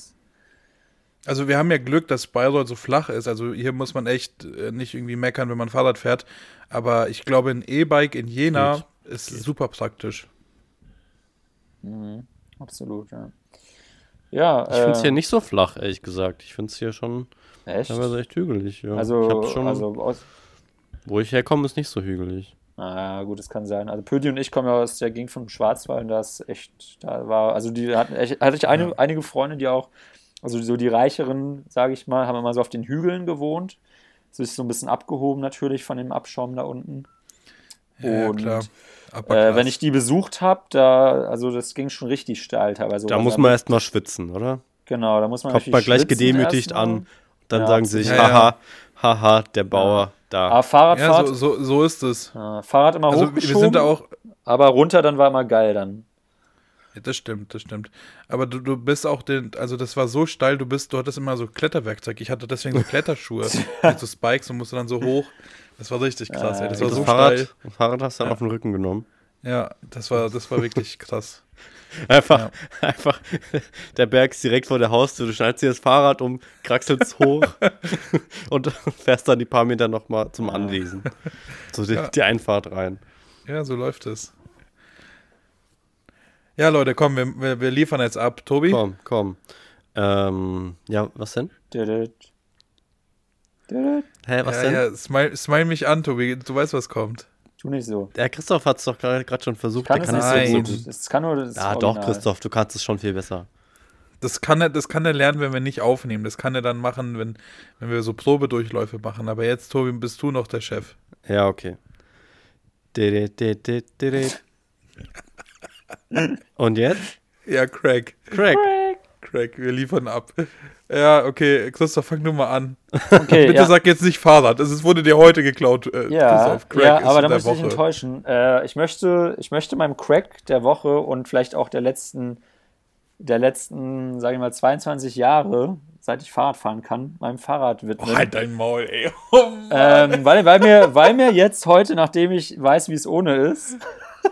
also wir haben ja Glück, dass Bayreuth so flach ist. Also hier muss man echt äh, nicht irgendwie meckern, wenn man Fahrrad fährt. Aber ich glaube, ein E-Bike in Jena Geht. ist Geht. super praktisch. Mhm. Absolut, ja. Ja, ich finde es äh, hier nicht so flach, ehrlich gesagt. Ich finde es hier schon Echt? Teilweise echt hügelig, ja. Also, schon, also aus wo ich herkomme, ist nicht so hügelig. Ah, gut, das kann sein. Also Pödi und ich kommen ja aus der Gegend vom Schwarzwald und das echt, da war, also die hatten echt, hatte ich eine, ja. einige Freunde, die auch, also so die Reicheren, sage ich mal, haben immer so auf den Hügeln gewohnt. So ist so ein bisschen abgehoben natürlich von dem Abschaum da unten. Ja, und klar. Äh, wenn ich die besucht habe, da, also das ging schon richtig steil teilweise. Da muss man erstmal schwitzen, oder? Genau, da muss man Kommt man gleich gedemütigt an dann ja, sagen sie sich, haha, haha, der Bauer da. Aber Fahrradfahrt. Ja, so, so, so ist es. Fahrrad immer also, hochgeschoben, wir sind da auch aber runter, dann war immer geil dann. Ja, das stimmt, das stimmt. Aber du, du bist auch den, also das war so steil, du bist, du hattest immer so Kletterwerkzeug. Ich hatte deswegen so Kletterschuhe mit so Spikes und musste dann so hoch. Das war richtig krass, ey. Das war so Fahrrad, steil. Fahrrad hast du dann auf den Rücken genommen. Ja, das war, das war wirklich krass. Einfach, ja. einfach, der Berg ist direkt vor der Haustür. Du schneidest dir das Fahrrad um, kraxelst hoch und fährst dann die paar Meter nochmal zum Anlesen. So die, ja. die, Einfahrt rein. Ja, so läuft es. Ja, Leute, komm, wir, wir, wir liefern jetzt ab. Tobi? Komm, komm. Ähm, ja, was denn? Hä, was ja, denn? Ja, smile, smile mich an, Tobi. Du weißt, was kommt. Tu nicht so. Der Christoph hat es doch gerade schon versucht. Kann der es kann nicht es so Nein. gut. Es kann nur das Ja, Original. doch, Christoph, du kannst es schon viel besser. Das kann, er, das kann er lernen, wenn wir nicht aufnehmen. Das kann er dann machen, wenn, wenn wir so Probedurchläufe machen. Aber jetzt, Tobi, bist du noch der Chef. Ja, okay. Und jetzt? Ja, Craig. Craig. Craig, wir liefern ab. Ja, okay, Christoph, fang du mal an. Okay, Bitte ja. sag jetzt nicht Fahrrad. Es wurde dir heute geklaut. Äh, Ja, Christoph. Craig ja aber da muss ich dich enttäuschen. Äh, ich, möchte, ich möchte meinem Crack der Woche und vielleicht auch der letzten, der letzten, sage ich mal, 22 Jahre, seit ich Fahrrad fahren kann, meinem Fahrrad widmen. Oh, halt dein Maul, ey. Oh. Ähm, weil, weil, mir, weil mir jetzt heute, nachdem ich weiß, wie es ohne ist,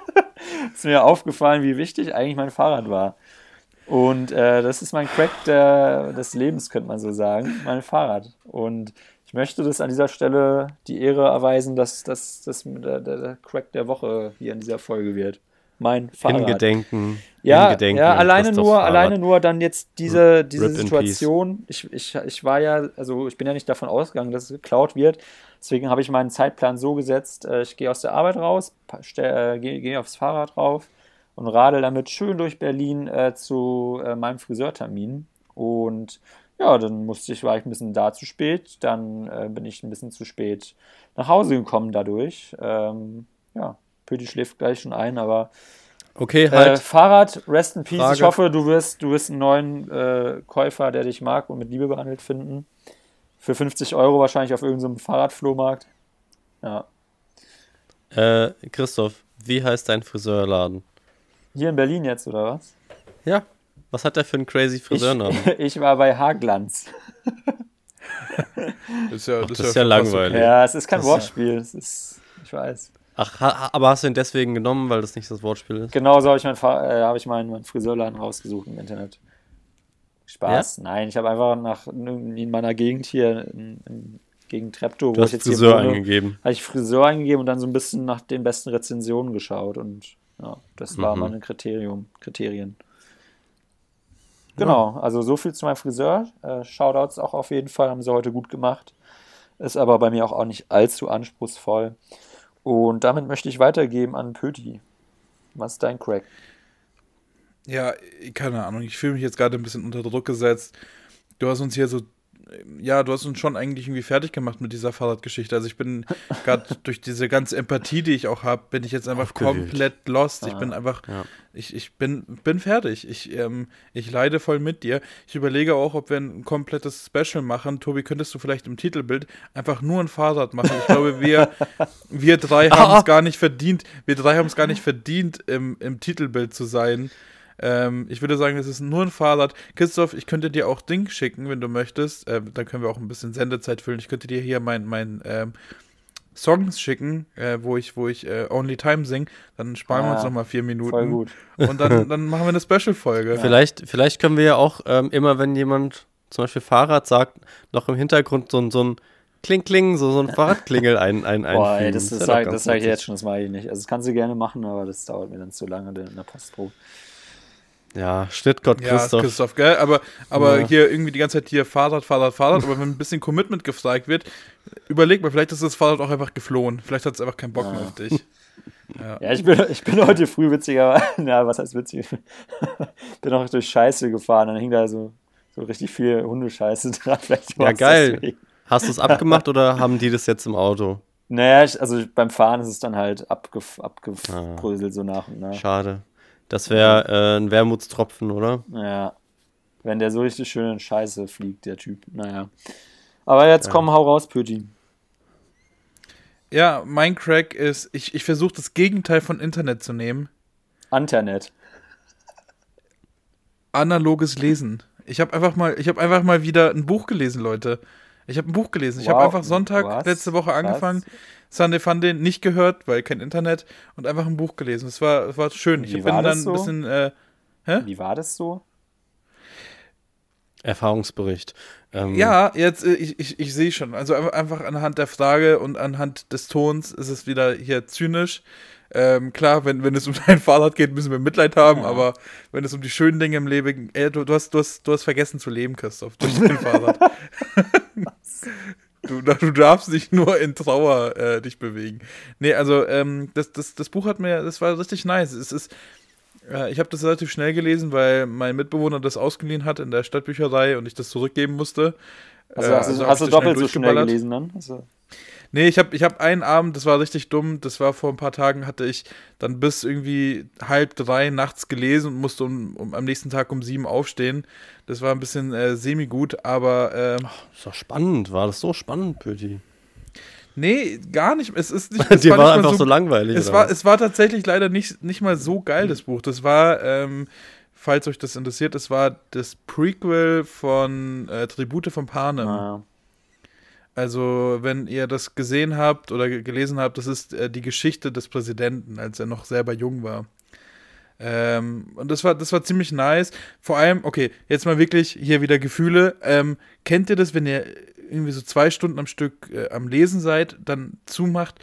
ist mir aufgefallen, wie wichtig eigentlich mein Fahrrad war. Und äh, das ist mein Crack der, des Lebens, könnte man so sagen, mein Fahrrad. Und ich möchte das an dieser Stelle die Ehre erweisen, dass das der, der, Crack der Woche hier in dieser Folge wird. Mein Fahrrad. Hingedenken. Ja, Hingedenken ja alleine nur, Fahrrad. alleine nur dann jetzt diese, diese Rip in Situation. Ich, ich, ich war ja, also ich bin ja nicht davon ausgegangen, dass es geklaut wird. Deswegen habe ich meinen Zeitplan so gesetzt, äh, ich gehe aus der Arbeit raus, äh, gehe gehe aufs Fahrrad rauf und radel damit schön durch Berlin äh, zu äh, meinem Friseurtermin. Und ja, dann musste ich, war ich ein bisschen da zu spät, dann äh, bin ich ein bisschen zu spät nach Hause gekommen dadurch. Ähm, ja, Pöti schläft gleich schon ein, aber Okay, äh, halt. Fahrrad, rest in peace. Ich Frage. hoffe, du wirst, du wirst einen neuen äh, Käufer, der dich mag und mit Liebe behandelt finden. Für 50 Euro wahrscheinlich auf irgendeinem Fahrradflohmarkt. Ja. Äh, Christoph, wie heißt dein Friseurladen? Hier in Berlin jetzt, oder was? Ja. Was hat der für einen crazy Friseurnamen? Ich, ich war bei Haarglanz. Das ist ja, Ach, das ist ja fast langweilig. okay. Ja, es ist kein Das- Wortspiel. Es ist, ich weiß. Ach, ha, aber hast du ihn deswegen genommen, weil das nicht das Wortspiel ist? Genau so habe ich, mein, äh, habe ich meinen, meinen Friseurladen rausgesucht im Internet. Spaß. Nein, ich habe einfach nach in meiner Gegend hier, in, in, gegen Treptow, Du hast jetzt Friseur hier wohne, eingegeben. habe ich Friseur eingegeben und dann so ein bisschen nach den besten Rezensionen geschaut und ja, das war Mhm. meine Kriterium, Kriterien. Genau, also so viel zu meinem Friseur. Äh, Shoutouts auch auf jeden Fall, haben sie heute gut gemacht. Ist aber bei mir auch, auch nicht allzu anspruchsvoll. Und damit möchte ich weitergeben an Pöti. Was ist dein Crack? Ja, keine Ahnung. Ich fühle mich jetzt gerade ein bisschen unter Druck gesetzt. Du hast uns hier so, ja, du hast uns schon eigentlich irgendwie fertig gemacht mit dieser Fahrradgeschichte. Also ich bin gerade durch diese ganze Empathie, die ich auch habe, bin ich jetzt einfach Aufgewühlt. komplett lost. Ich Ah, bin einfach, ja. ich, ich bin, bin fertig. Ich, ähm, ich leide voll mit dir. Ich überlege auch, ob wir ein komplettes Special machen. Tobi, könntest du vielleicht im Titelbild einfach nur ein Fahrrad machen? Ich glaube, wir, wir drei haben es gar nicht verdient. Wir drei haben es gar nicht verdient, im, im Titelbild zu sein. Ähm, ich würde sagen, es ist nur ein Fahrrad. Christoph, ich könnte dir auch Ding schicken, wenn du möchtest. Ähm, dann können wir auch ein bisschen Sendezeit füllen. Ich könnte dir hier mein, mein ähm, Songs schicken, äh, wo ich, wo ich äh, Only Time sing. Dann sparen wir uns Ah, nochmal vier Minuten. Voll gut. Und dann, dann machen wir eine Special-Folge. Vielleicht, vielleicht können wir ja auch ähm, immer, wenn jemand zum Beispiel Fahrrad sagt, noch im Hintergrund so, ein- so ein Kling, Kling, so, so ein Fahrradklingel ein, ein, einfügen. Boah, ey, das, das, das sage ich jetzt schon, das mache ich nicht. Also das kannst du gerne machen, aber das dauert mir dann zu lange in der Postpro. Ja, Schnittgott Ja, Christoph. Christoph, gell? Aber, aber Ja. hier irgendwie die ganze Zeit hier Fahrrad, Fahrrad, Fahrrad. aber wenn ein bisschen Commitment gefragt wird, überleg mal, vielleicht ist das Fahrrad auch einfach geflohen. Vielleicht hat es einfach keinen Bock mehr auf dich. Ja, ich bin, ich bin heute früh witziger, na, was heißt witzig? bin auch durch Scheiße gefahren, dann hing da so, so richtig viel Hundescheiße dran. Vielleicht Ja, geil. Hast du es abgemacht oder haben die das jetzt im Auto? Naja, ich, also beim Fahren ist es dann halt abgef, Ah. abgebröselt so nach und nach. Schade. Das wäre äh, ein Wermutstropfen, oder? Ja. Wenn der so richtig schön in Scheiße fliegt, der Typ. Naja. Aber jetzt komm, hau raus, Pöti. Ja, mein Crack ist, ich, ich versuche das Gegenteil von Internet zu nehmen. Internet. Analoges Lesen. Ich habe einfach mal, ich habe einfach mal wieder ein Buch gelesen, Leute. Ich habe ein Buch gelesen. Ich habe Wow. einfach Sonntag Was? letzte Woche angefangen, Sunday Funday nicht gehört, weil kein Internet und einfach ein Buch gelesen. Es war, es war schön. Ich Wie bin war dann das so? ein bisschen, äh, Wie war das so? Erfahrungsbericht. Ähm, ja, jetzt äh, ich, ich, ich sehe schon. Also einfach- einfach anhand der Frage und anhand des Tons ist es wieder hier zynisch. Ähm, klar, wenn, wenn es um dein Fahrrad geht, müssen wir Mitleid haben, ja. aber wenn es um die schönen Dinge im Leben geht, du, du, hast, du, hast, du hast vergessen zu leben, Christoph, durch dein Fahrrad. Du, du, darfst nicht nur in Trauer äh, dich bewegen. Nee, also ähm, das, das, das Buch hat mir, das war richtig nice. Es ist, äh, ich habe das relativ schnell gelesen, weil mein Mitbewohner das ausgeliehen hat in der Stadtbücherei und ich das zurückgeben musste. Also, äh, hast, also hast du doppelt so schnell gelesen dann? Also. Nee, ich habe ich hab einen Abend, das war richtig dumm, das war vor ein paar Tagen, hatte ich dann bis irgendwie halb drei nachts gelesen und musste um, um am nächsten Tag um sieben aufstehen. Das war ein bisschen äh, semi-gut, aber. Äh, Ach, ist doch spannend, war das so spannend, Pöti? Nee, gar nicht. Es ist nicht. Es Dir war, war einfach so, so, langweilig. Es war, es war tatsächlich leider nicht, nicht mal so geil, das Buch. Das war, ähm, falls euch das interessiert, das war das Prequel von äh, Tribute von Panem. Ah. Also, wenn ihr das gesehen habt oder gelesen habt, das ist äh, die Geschichte des Präsidenten, als er noch selber jung war. Ähm, und das war, das war ziemlich nice. Vor allem, okay, jetzt mal wirklich hier wieder Gefühle. Ähm, kennt ihr das, wenn ihr irgendwie so zwei Stunden am Stück äh, am Lesen seid, dann zumacht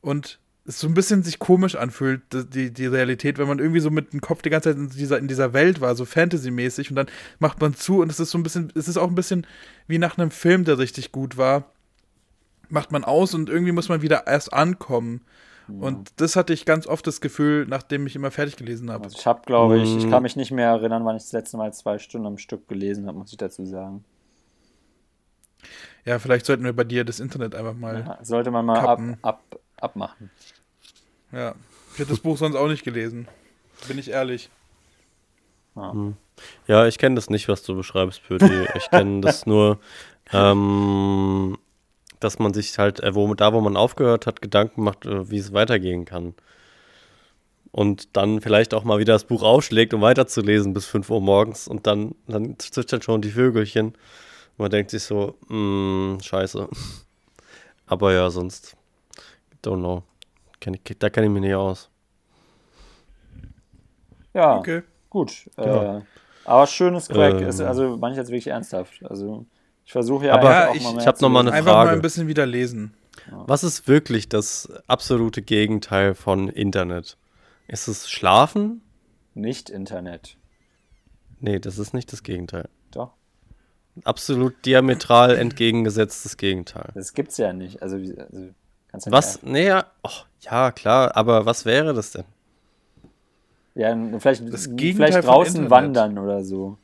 und es so ein bisschen sich komisch anfühlt, die, die Realität, wenn man irgendwie so mit dem Kopf die ganze Zeit in dieser, in dieser Welt war, so Fantasy-mäßig und dann macht man zu und es ist so ein bisschen, es ist auch ein bisschen wie nach einem Film, der richtig gut war, macht man aus und irgendwie muss man wieder erst ankommen. Ja. Und das hatte ich ganz oft das Gefühl, nachdem ich immer fertig gelesen habe. Also ich habe, glaube ich, ich kann mich nicht mehr erinnern, wann ich das letzte Mal zwei Stunden am Stück gelesen habe, muss ich dazu sagen. Ja, vielleicht sollten wir bei dir das Internet einfach mal. Ja, sollte man mal ab, ab, abmachen. Ja, ich hätte das Buch sonst auch nicht gelesen. Bin ich ehrlich. Ja, hm. ja ich kenne das nicht, was du beschreibst, Pöti. Ich kenne das nur, ähm, dass man sich halt, äh, wo, da wo man aufgehört hat, Gedanken macht, äh, wie es weitergehen kann. Und dann vielleicht auch mal wieder das Buch aufschlägt, um weiterzulesen bis 5 Uhr morgens und dann, dann zwitschern schon die Vögelchen. Und man denkt sich so, mh, mm, scheiße. Aber ja, sonst, don't know. Ich, da kenne ich mich nicht aus. Ja, okay. gut. Äh, aber schönes Crack. Ähm, ist, also manche jetzt wirklich ernsthaft. Also ich versuche ja, aber ich, ich habe noch mal eine Frage. Einfach mal ein bisschen wieder lesen. Was ist wirklich das absolute Gegenteil von Internet? Ist es Schlafen? Nicht Internet. Nee, das ist nicht das Gegenteil. Doch absolut diametral entgegengesetztes Gegenteil. Das gibt's ja nicht. Also, also kannst du Was? Nee, ja, oh, ja, klar, aber was wäre das denn? Ja, vielleicht, vielleicht draußen wandern oder so.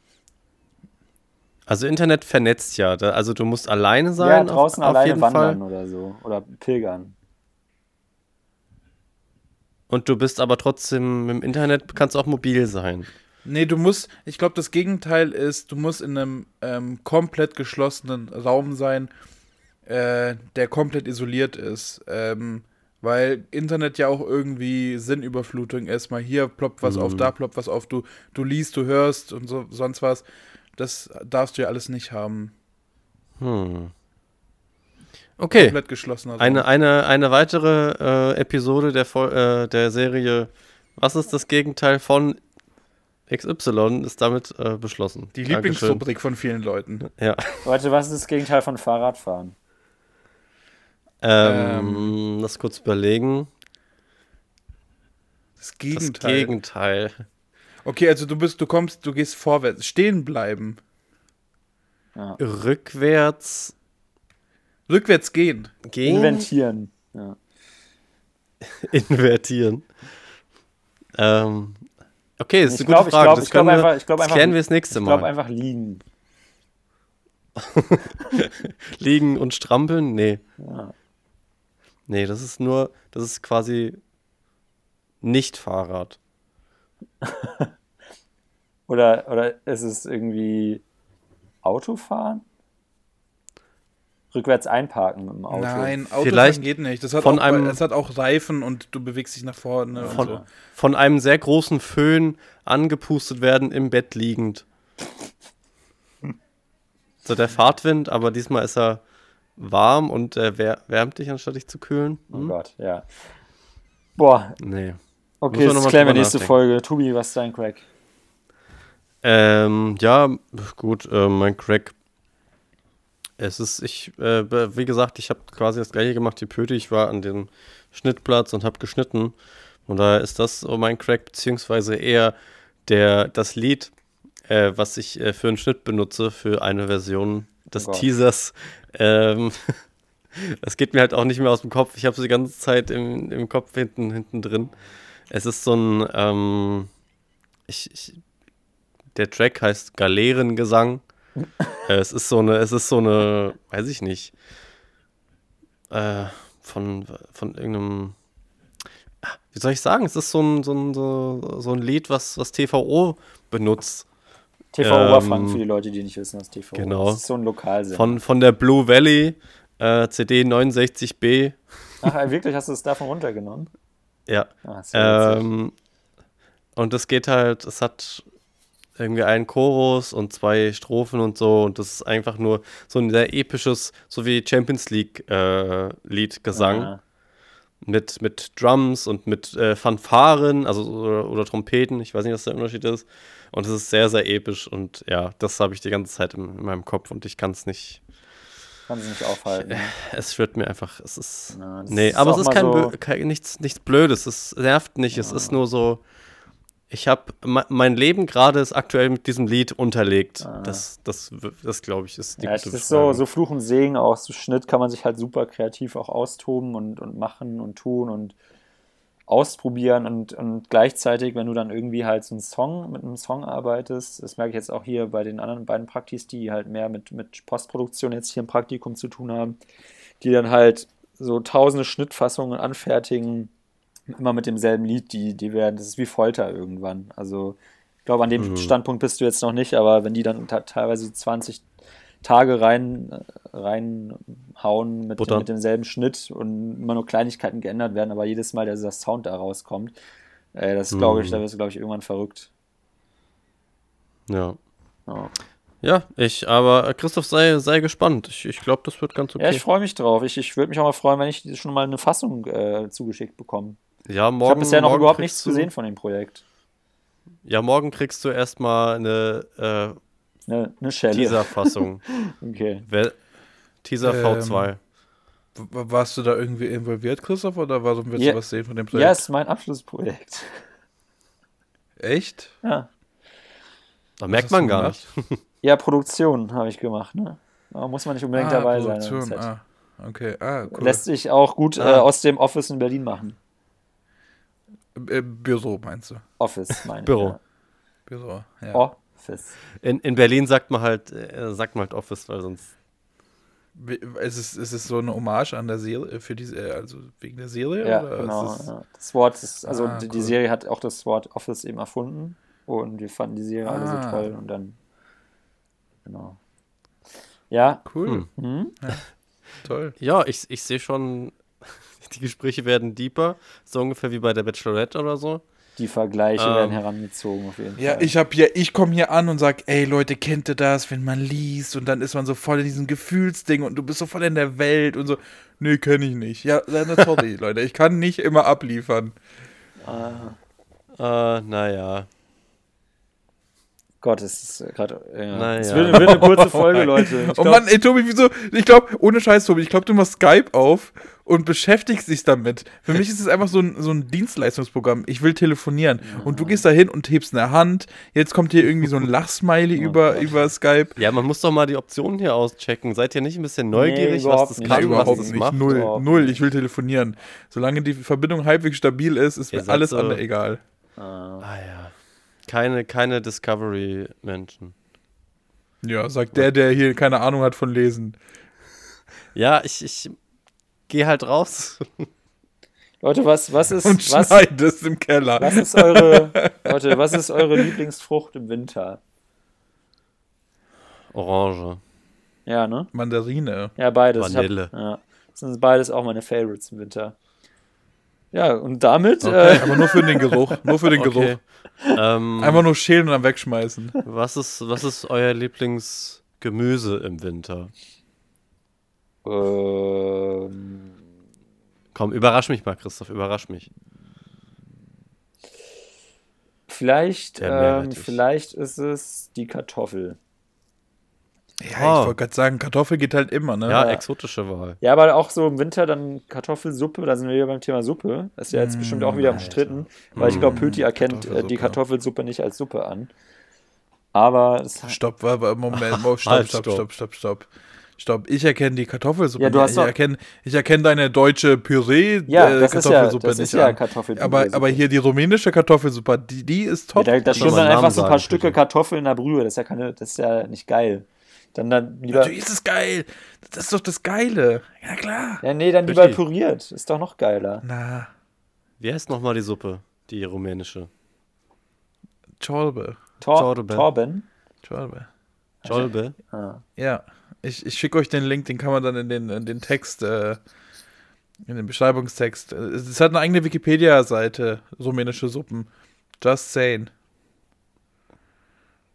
Also Internet vernetzt ja, also du musst alleine sein. Ja, draußen auf, auf alleine wandern Fall. oder so. Oder pilgern. Und du bist aber trotzdem im Internet, kannst auch mobil sein. Nee, du musst, ich glaube, das Gegenteil ist, du musst in einem ähm, komplett geschlossenen Raum sein, äh, der komplett isoliert ist. Ähm, weil Internet ja auch irgendwie Sinnüberflutung ist. Mal hier ploppt was mhm. auf, da ploppt was auf, du, du liest, du hörst und so, sonst was. Das darfst du ja alles nicht haben. Hm. Okay. Komplett geschlossener Raum. Eine, eine, eine weitere äh, Episode der, äh, der Serie Was ist das Gegenteil von XY ist damit äh, beschlossen. Die Lieblingsrubrik von vielen Leuten. Ja. Warte, was ist das Gegenteil von Fahrradfahren? Ähm, ähm, lass kurz überlegen. Das Gegenteil. Das Gegenteil. Okay, also du bist, du kommst, du gehst vorwärts. Stehen bleiben. Ja. Rückwärts. Rückwärts gehen. Gehen. Inventieren. Ja. Invertieren. Ähm, Okay, das ist eine glaub, gute Frage. Glaub, das, können wir, einfach, ich glaub, das klären wir das nächste Mal. Ich glaube einfach liegen. liegen und strampeln? Nee. Ja. Nee, das ist nur, das ist quasi nicht Fahrrad. oder, oder ist es irgendwie Autofahren? rückwärts einparken mit dem Auto. Nein, Auto Vielleicht geht nicht. Das hat, von auch, einem, das hat auch Reifen und du bewegst dich nach vorne. Von, so. von einem sehr großen Föhn angepustet werden im Bett liegend. so der Fahrtwind, aber diesmal ist er warm und er wärmt dich, anstatt dich zu kühlen. Oh hm? Oh Gott, ja. Boah. Nee. Okay, das klären wir nächste Folge. Tobi, was ist dein Crack? Ähm, ja, gut, äh, mein Crack es ist, ich, äh, wie gesagt, ich habe quasi das gleiche gemacht wie Pöti. Ich war an dem Schnittplatz und habe geschnitten. Und daher ist das so mein Crack, beziehungsweise eher der, das Lied, äh, was ich äh, für einen Schnitt benutze, für eine Version des Oh. Teasers. Ähm, das geht mir halt auch nicht mehr aus dem Kopf. Ich habe es die ganze Zeit im, im Kopf hinten, hinten drin. Es ist so ein, ähm, ich, ich, der Track heißt Galeerengesang. äh, es ist so eine, es ist so eine, weiß ich nicht, äh, von, von irgendeinem, ah, wie soll ich sagen, es ist so ein, so ein, so, so ein Lied, was, was TVO benutzt. TV Ähm, Oberfranken für die Leute, die nicht wissen, was TV genau. ist. Das ist so ein Lokalsender. Von, von der Blue Valley, äh, CD 69B. Ach, äh, wirklich, hast du es davon runtergenommen? Ja. Ah. Ähm, und es geht halt, es hat irgendwie einen Chorus und zwei Strophen und so und das ist einfach nur so ein sehr episches, so wie Champions League äh, mit, mit Drums und mit äh, Fanfaren, also oder, oder Trompeten, ich weiß nicht, was der Unterschied ist. Und es ist sehr, sehr episch und ja, das habe ich die ganze Zeit in, in meinem Kopf und ich kann es nicht, kann sie nicht aufhalten. ne? es wird mir einfach, es ist, Ja, nee, ist aber es ist kein, so- kein nichts, nichts Blödes, es nervt nicht, es ist nur so, ich habe, mein Leben gerade ist aktuell mit diesem Lied unterlegt. Das, das, w- das glaube ich, ist die Ah. Ja, gute ist so, so Fluch und Segen, auch so Schnitt kann man sich halt super kreativ auch austoben und, und machen und tun und ausprobieren und, und gleichzeitig, wenn du dann irgendwie halt so einen Song mit einem Song arbeitest, das merke ich jetzt auch hier bei den anderen beiden Praktis, die halt mehr mit, mit Postproduktion jetzt hier im Praktikum zu tun haben, die dann halt so tausende Schnittfassungen anfertigen, immer mit demselben Lied, die, die werden, das ist wie Folter irgendwann. Also ich glaube, an dem Mhm. Standpunkt bist du jetzt noch nicht, aber wenn die dann teilweise 20 Tage rein, äh, reinhauen mit, Buttern. mit demselben Schnitt und immer nur Kleinigkeiten geändert werden, aber jedes Mal dieser Sound da rauskommt, äh, das glaube ich, Mhm. da wirst du, glaube ich, irgendwann verrückt. Ja. Ja, ja, ich, aber äh, Christoph, sei, sei gespannt. Ich, ich glaube, das wird ganz okay. ja ich freue mich drauf. Ich, ich würde mich auch mal freuen, wenn ich schon mal eine Fassung äh, zugeschickt bekomme. Ja, morgen, Ich habe bisher noch überhaupt nichts du, gesehen von dem Projekt. Ja, morgen kriegst du erstmal eine äh, Eine, eine. Teaser-Fassung. Okay. Wer- Teaser Ähm, V2. W- Warst du da irgendwie involviert, Christoph, oder warum willst Ja. du was sehen von dem Ja, Projekt? ist mein Abschlussprojekt. Echt? Ja, Da merkt man gar gemacht? nicht. ja Produktion habe ich gemacht. Ne? Da muss man nicht unbedingt ah, dabei sein. Produktion. Set. Ah, okay. Ah, cool. Lässt sich auch gut äh, Ah. aus dem Office in Berlin machen. Äh, Büro meinst du? Office, meine Büro. Ja. Büro, ja. Office. In, in Berlin sagt man halt, äh, sagt man halt Office, weil sonst. Es ist, es ist so eine Hommage an der Serie, für diese, äh, also wegen der Serie? Ja, oder genau. Ist Ja. Das Wort ist, also Ah, die, die cool. Serie hat auch das Wort Office eben erfunden und wir fanden die Serie alle so Ah. toll und dann, genau. Ja, Cool, Hm. hm? toll. Ja, ich, ich sehe schon, die Gespräche werden deeper. So ungefähr wie bei der Bachelorette oder so. die Vergleiche Ähm. werden herangezogen auf jeden Ja, Fall. ich hab hier, ich komme hier an und sag, ey Leute, kennt ihr das, wenn man liest und dann ist man so voll in diesem Gefühlsding und du bist so voll in der Welt und so, nee, kenne ich nicht. Ja, sorry, Leute, ich kann nicht immer abliefern. Ah, Äh, naja. Gott, es ist gerade. Ja. Naja. Es wird, wird eine kurze Folge, Leute. Ich oh glaub, Mann, ey Tobi, wieso? Ich glaube, ohne Scheiß, Tobi, ich glaube, du machst Skype auf und beschäftigst dich damit. Für mich ist es einfach so ein, so ein Dienstleistungsprogramm. Ich will telefonieren. Und du gehst da hin und hebst eine Hand. Jetzt kommt hier irgendwie so ein Lachsmiley Oh über, Gott. über Skype. Ja, man muss doch mal die Optionen hier auschecken. Seid ihr nicht ein bisschen neugierig, was überhaupt das kann, Nein, was überhaupt das nicht. macht? Null, Überhaupt null. Ich will telefonieren. Solange die Verbindung halbwegs stabil ist, ist Ihr mir alles so- andere egal. Ah, Ah ja. Keine, keine Discovery-Menschen. Ja, sagt der, der hier keine Ahnung hat von Lesen. Ja, ich, ich gehe halt raus. Leute, was, was ist. Und was, schneidest im Keller. was ist eure. Leute, was ist eure Lieblingsfrucht im Winter? Orange. Ja, ne? Mandarine. Ja, beides. Vanille. Hab, ja. Das sind beides auch meine Favorites im Winter. Ja, und damit. Okay, Äh, aber nur für den Geruch. Nur für den Okay. Geruch. Ähm, Einfach nur schälen und dann wegschmeißen. was, ist, was ist euer Lieblingsgemüse im Winter? Ähm, Komm, überrasch mich mal, Christoph, überrasch mich. vielleicht, ähm, vielleicht ist es die Kartoffel. Ja, Oh. ich wollte gerade sagen, Kartoffel geht halt immer, ne? Ja, Ja. exotische Wahl. Ja, aber auch so im Winter dann Kartoffelsuppe, da sind wir wieder beim Thema Suppe. Das ist ja jetzt bestimmt auch wieder umstritten, weil ich glaube, Pöti erkennt äh, die Kartoffelsuppe. Kartoffelsuppe nicht als Suppe an. Aber es Stopp, wa- Moment, Mo, stopp, Halt, stopp, stopp. stopp, stopp, stopp. Stopp, ich erkenne die Kartoffelsuppe. Ja, du nicht. hast ich erkenne ich erkenne deine deutsche Püree Ja, äh, das ist ja, das nicht ist ja an. Kartoffelsuppe. aber, aber hier die rumänische Kartoffelsuppe, die, die ist ja, top. da, da stehen soll dann man einfach so ein paar Stücke bitte. Kartoffeln in der Brühe. Das ist ja keine, das ist ja nicht geil. Dann dann lieber. Natürlich ist es geil. Das ist doch das Geile. Ja, klar. Ja, nee, dann lieber Pöti. püriert. Ist doch noch geiler. Na, Wie heißt nochmal die Suppe? Die rumänische. Cholbe. Tor Torben. Torben. Cholbe. Jolbe. Ah. Ja, ich, ich schicke euch den Link, den kann man dann in den, in den Text, äh, in den Beschreibungstext. Es hat eine eigene Wikipedia-Seite, rumänische Suppen. Just saying.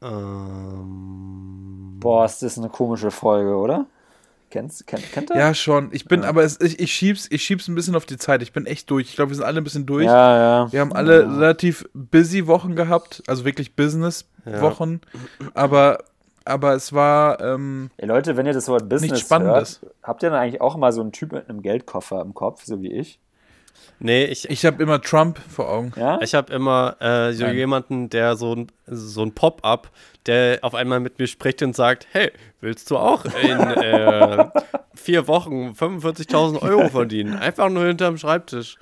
Ähm, Boah, ist das eine komische Folge, oder? Kennst, kennt, kennt ihr? Ja, schon. Ich bin, aber es, ich, ich, schieb's, ich schieb's ein bisschen auf die Zeit. Ich bin echt durch. Ich glaube, wir sind alle ein bisschen durch. ja. ja. Wir haben alle relativ busy Wochen gehabt, also wirklich Business-Wochen. Aber, aber es war, ähm, Ey, Leute, wenn ihr das Wort Business Spannendes. hört, habt ihr dann eigentlich auch mal so einen Typ mit einem Geldkoffer im Kopf, so wie ich? nee, ich, ich habe immer Trump vor Augen. Ja? Ich habe immer äh, so Nein. jemanden, der so ein, so ein Pop-up, der auf einmal mit mir spricht und sagt, hey, willst du auch in äh, vier Wochen 45.000 Euro verdienen? Einfach nur hinterm Schreibtisch.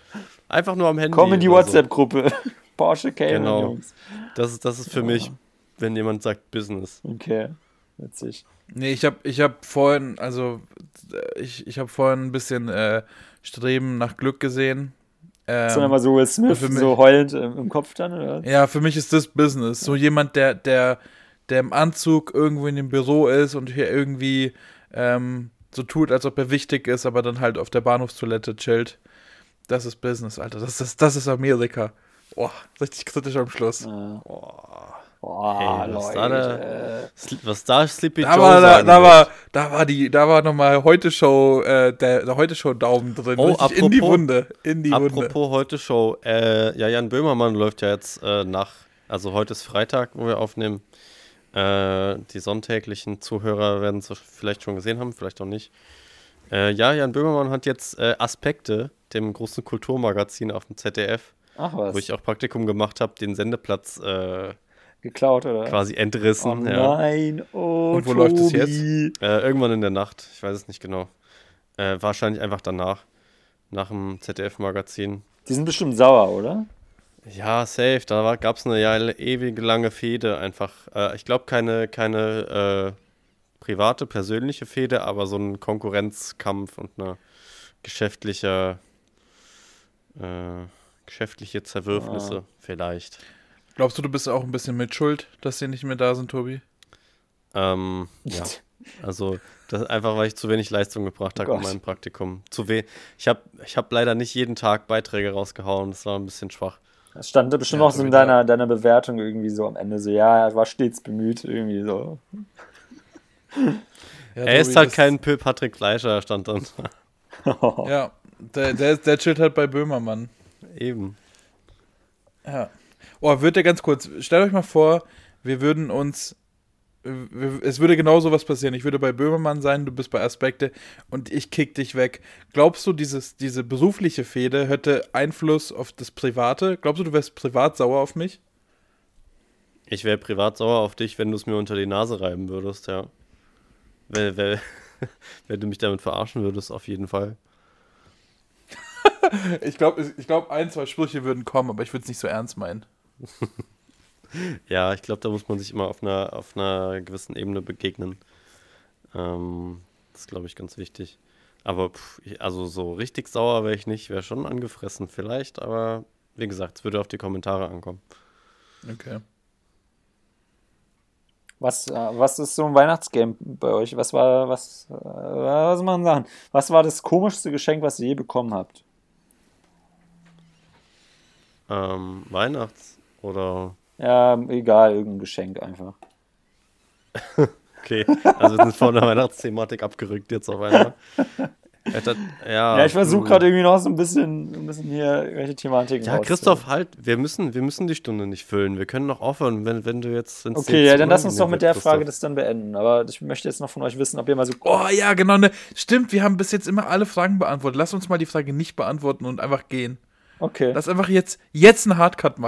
Einfach nur am Handy. Komm in die oder so. WhatsApp-Gruppe. Porsche Cayman, Genau. Jungs. Das, ist- das ist für mich, wenn jemand sagt Business. Okay, witzig. Nee, ich habe ich hab vorhin, also ich, ich habe vorhin ein bisschen äh, Streben nach Glück gesehen. Ähm, dann immer so Will Smith, für mich- so heulend im, im Kopf dann, oder? ja, für mich ist das Business. So jemand, der, der, der im Anzug irgendwo in dem Büro ist und hier irgendwie ähm, so tut, als ob er wichtig ist, aber dann halt auf der Bahnhofstoilette chillt. Das ist Business, Alter. Das ist, das ist Amerika. Boah, richtig kritisch am Schluss. Ja. Boah. Boah, Ey, was da der- Was da Sleepy Da Joe war, da, sagen da, war, da war die, da war nochmal heute Show, äh, der, der heute Show Daumen drin. Oh, Richtig in die apropos- Wunde, in die Wunde. Apropos heute Show, äh, ja, Jan Böhmermann läuft ja jetzt äh, nach, also heute ist Freitag, wo wir aufnehmen. Äh, die sonntäglichen Zuhörer werden es vielleicht schon gesehen haben, vielleicht auch nicht. Äh, ja, Jan Böhmermann hat jetzt äh, Aspekte, dem großen Kulturmagazin auf dem ZDF, Ach was, wo ich auch Praktikum gemacht habe, den Sendeplatz äh, geklaut, oder? quasi Oh entrissen. ja. nein, oh, Und wo läuft es Tobi. Äh, irgendwann in der Nacht, ich weiß es nicht genau. Äh, wahrscheinlich einfach danach, nach dem ZDF-Magazin. Die sind bestimmt sauer, oder? Ja, safe. Da gab es eine ja, ewig lange Fehde einfach. Äh, ich glaube, keine, keine äh, private, persönliche Fehde, aber so ein Konkurrenzkampf und eine geschäftliche, äh, geschäftliche Zerwürfnisse vielleicht. Glaubst du, du bist auch ein bisschen mitschuld, dass sie nicht mehr da sind, Tobi? Ähm, ja. Also, das einfach, weil ich zu wenig Leistung gebracht habe Oh in meinem Praktikum. Zu we ich habe ich hab leider nicht jeden Tag Beiträge rausgehauen. Das war ein bisschen schwach. Das stand da bestimmt Ja, auch so in deiner, deiner Bewertung irgendwie so am Ende so, ja, er war stets bemüht, irgendwie so. Ja, er ist halt kein P- Patrick Fleischer, stand dann. Ja, der, der, der chillt halt bei Böhmermann. Eben. Ja. Oh, wird der ganz kurz, stellt euch mal vor, wir würden uns, es würde genau so was passieren. Ich würde bei Böhmermann sein, du bist bei Aspekte und ich kick dich weg. Glaubst du, dieses, diese berufliche Fehde hätte Einfluss auf das Private? Glaubst du, du wärst privat sauer auf mich? Ich wäre privat sauer auf dich, wenn du es mir unter die Nase reiben würdest, ja. Wenn, wenn, wenn du mich damit verarschen würdest, auf jeden Fall. Ich glaube, ich glaub, ein, zwei Sprüche würden kommen, aber ich würde es nicht so ernst meinen. Ja, ich glaube, da muss man sich immer auf einer, auf einer gewissen Ebene begegnen. Ähm, das ist, glaube ich, ganz wichtig. Aber pff, ich, also so richtig sauer wäre ich nicht, wäre schon angefressen vielleicht, aber wie gesagt, es würde auf die Kommentare ankommen. Okay. Was, äh, was ist so ein Weihnachtsgame bei euch? Was war, was, äh, was man sagen? Was war das komischste Geschenk, was ihr je bekommen habt? Ähm, Weihnachts- oder Ja, egal, irgendein Geschenk einfach. Okay, also wir sind von der Weihnachtsthematik abgerückt jetzt auf einmal. ja, ja, ich versuche gerade irgendwie noch so ein bisschen, ein bisschen hier welche Thematiken Ja, Christoph, halt, wir müssen, wir müssen die Stunde nicht füllen. Wir können noch aufhören, wenn, wenn du jetzt. Okay, ja, dann lass uns doch mit der Frage das dann beenden. Aber ich möchte jetzt noch von euch wissen, ob ihr mal so. Oh ja, genau. Ne, stimmt, wir haben bis jetzt immer alle Fragen beantwortet. Lass uns mal die Frage nicht beantworten und einfach gehen. Okay. Lass einfach jetzt, jetzt einen Hardcut machen.